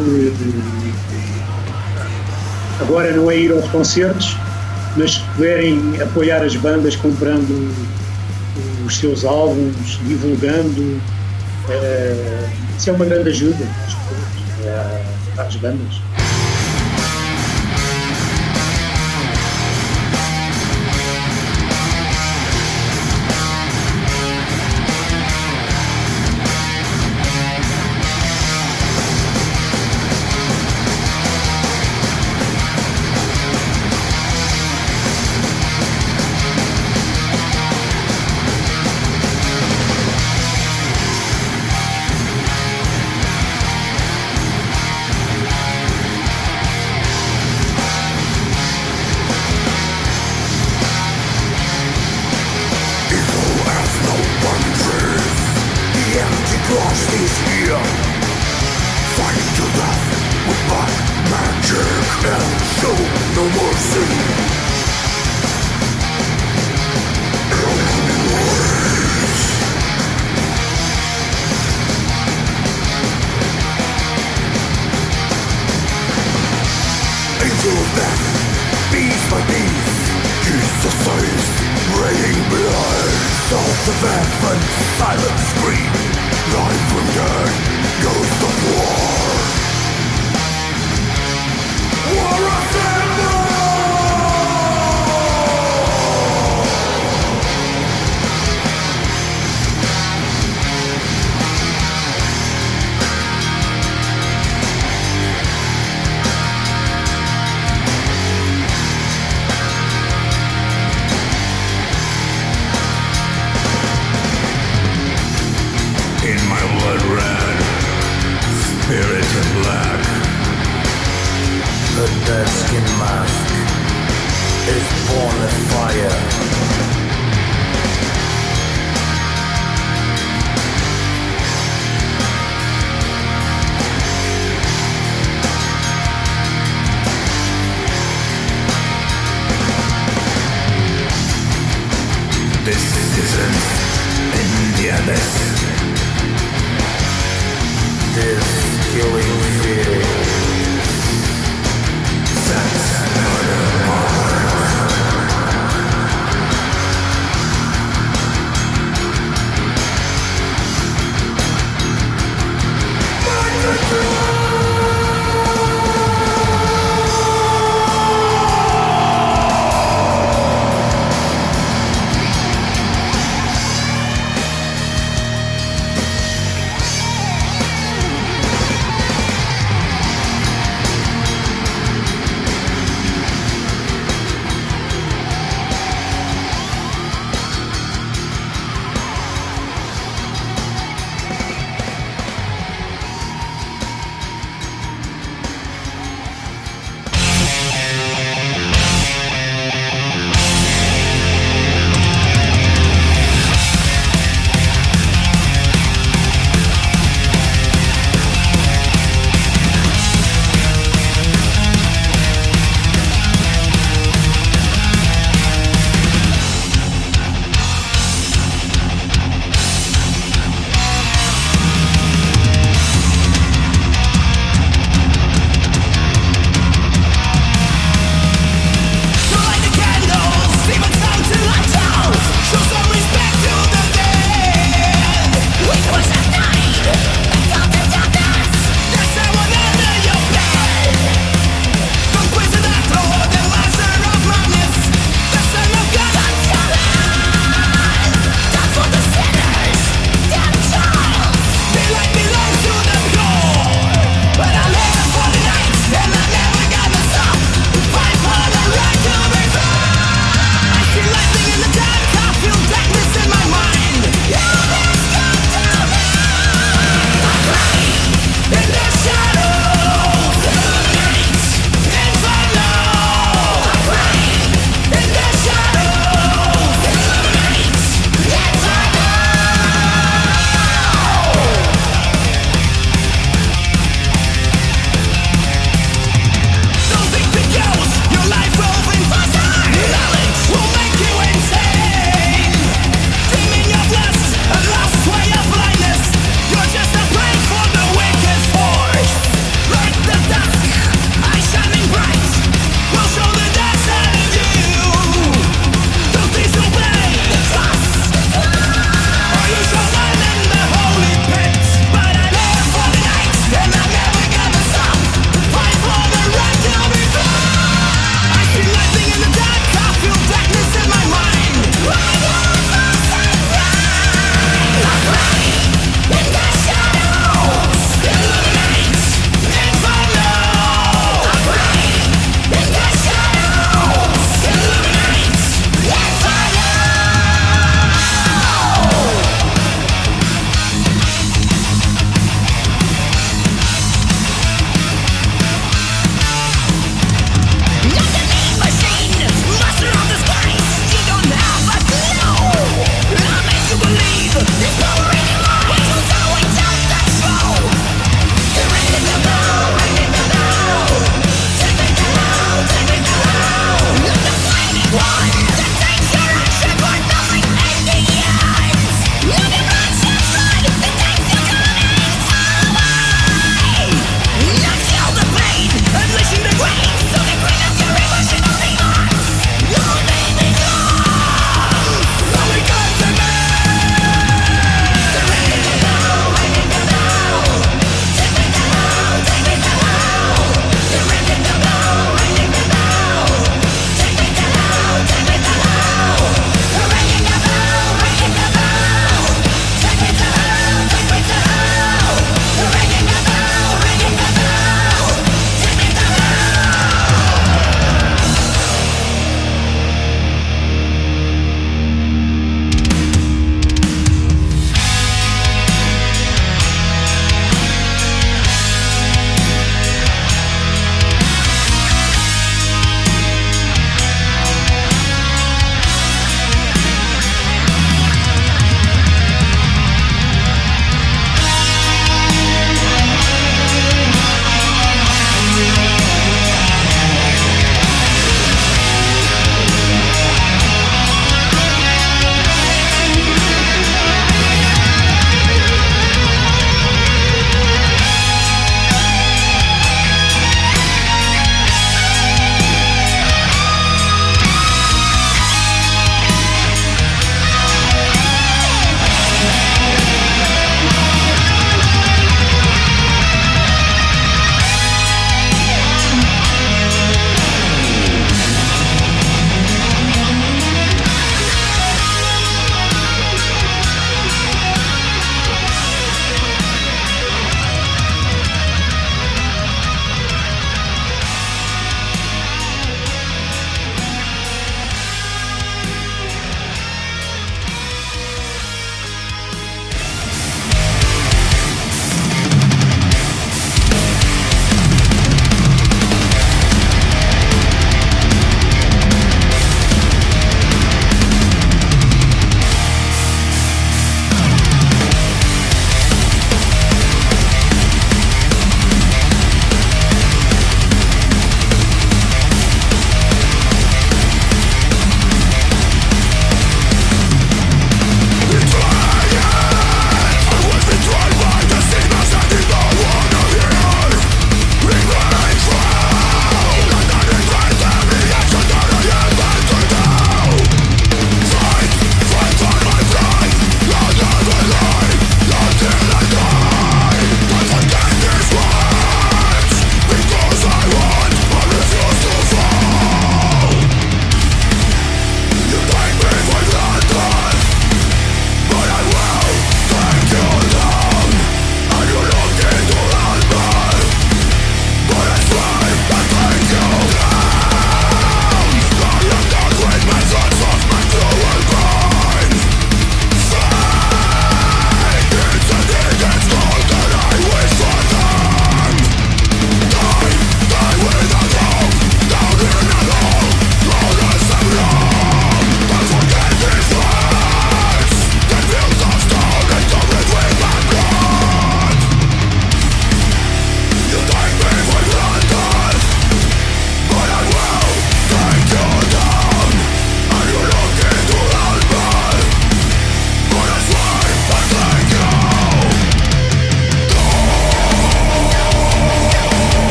agora não é ir aos concertos mas se puderem apoiar as bandas comprando os seus álbuns, divulgando é, isso é uma grande ajuda às bandas.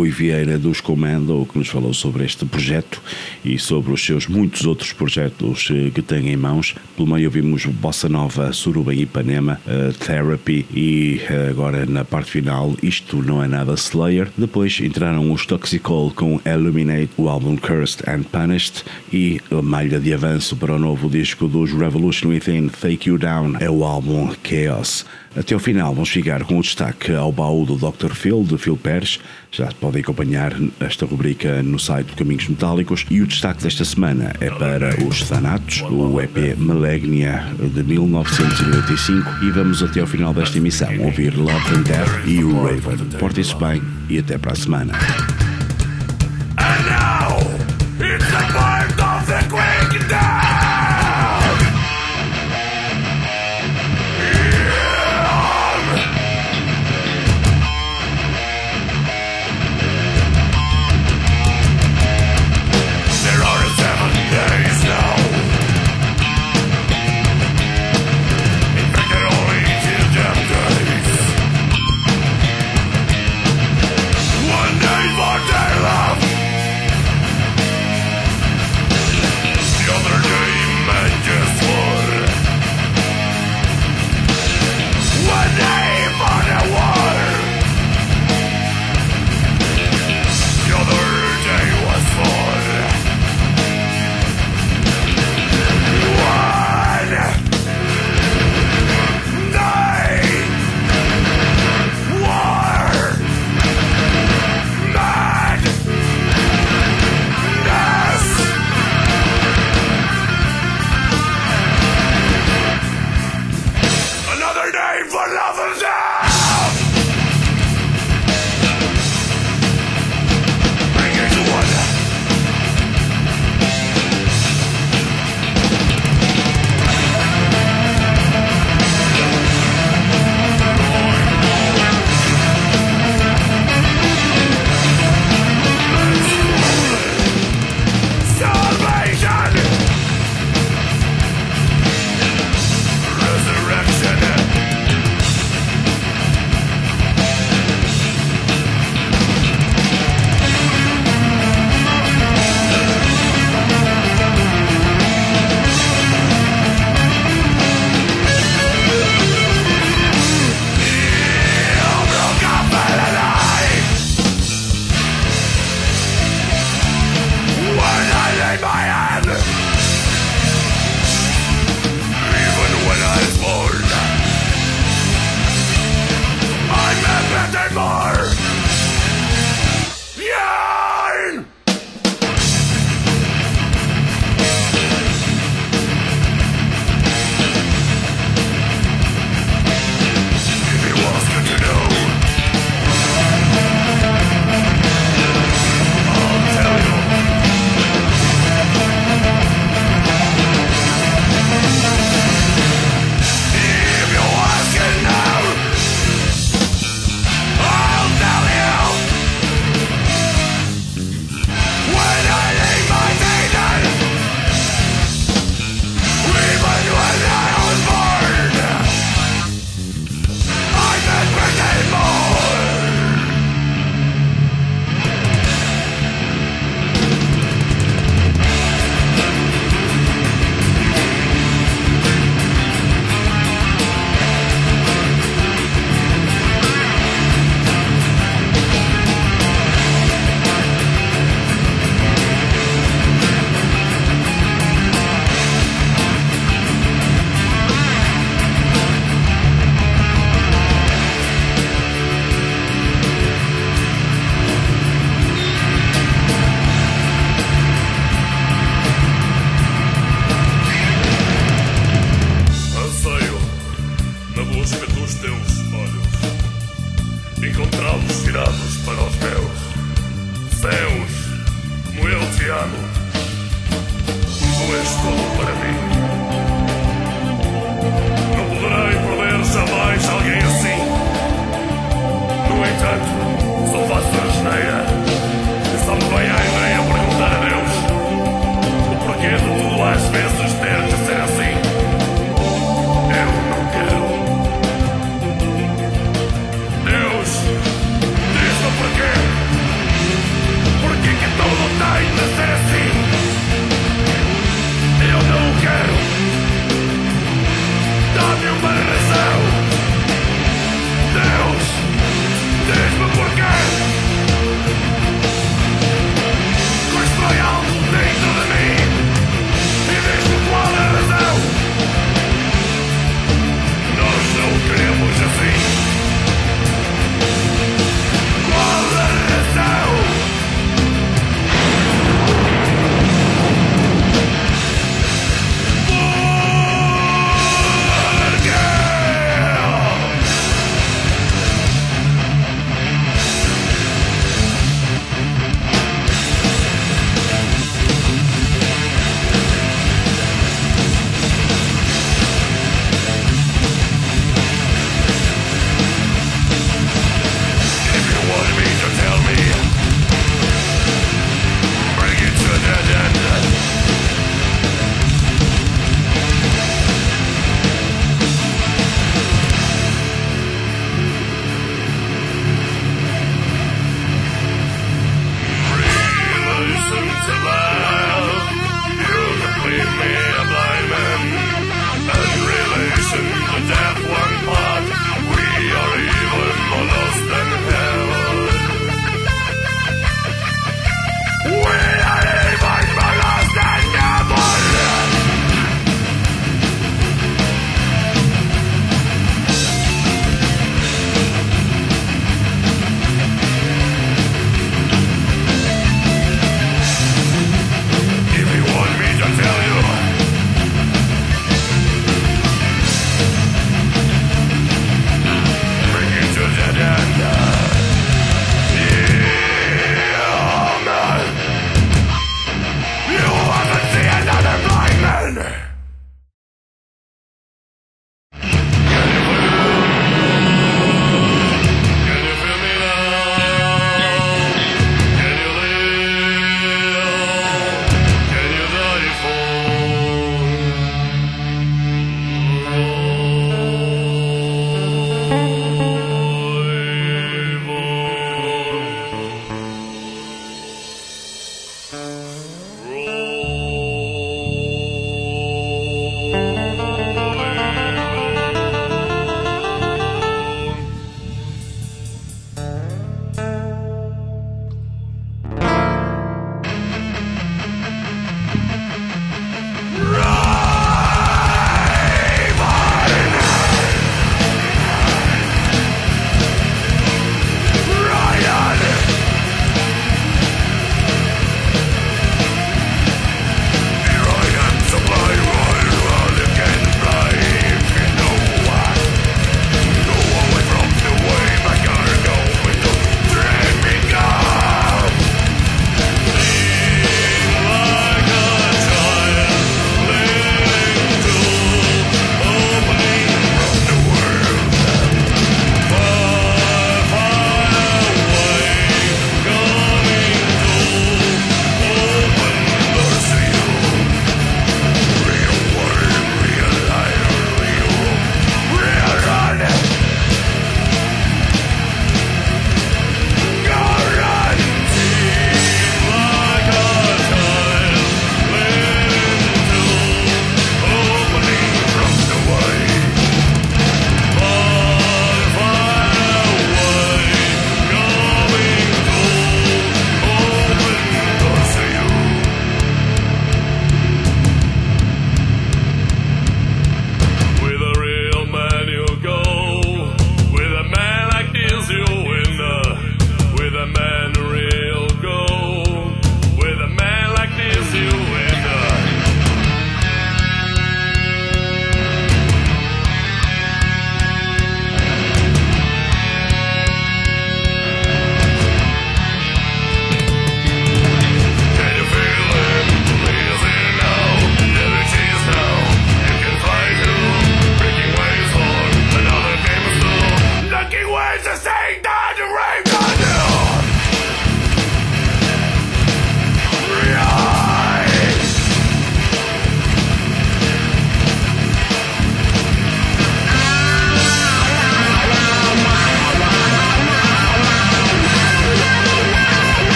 Rui Vieira dos Comando, que nos falou sobre este projeto e sobre os seus muitos outros projetos eh, que tem em mãos. Pelo meio ouvimos Bossa Nova, Suruba e Ipanema, uh, Therapy e uh, agora na parte final Isto Não É Nada Slayer. Depois entraram os Toxicol com Illuminate, o álbum Cursed and Punished e a malha de avanço para o novo disco dos Revolution Within, Take You Down, é o álbum Chaos. Até ao final vamos chegar com o destaque ao baú do Dr. Phil, de Phil Pérez. Já podem acompanhar esta rubrica no site do Caminhos Metálicos. E o destaque desta semana é para os Thanatos, o EP Malegnia de 1995. E vamos até ao final desta emissão ouvir Love and Death e o Raven. Portem-se bem e até para a semana.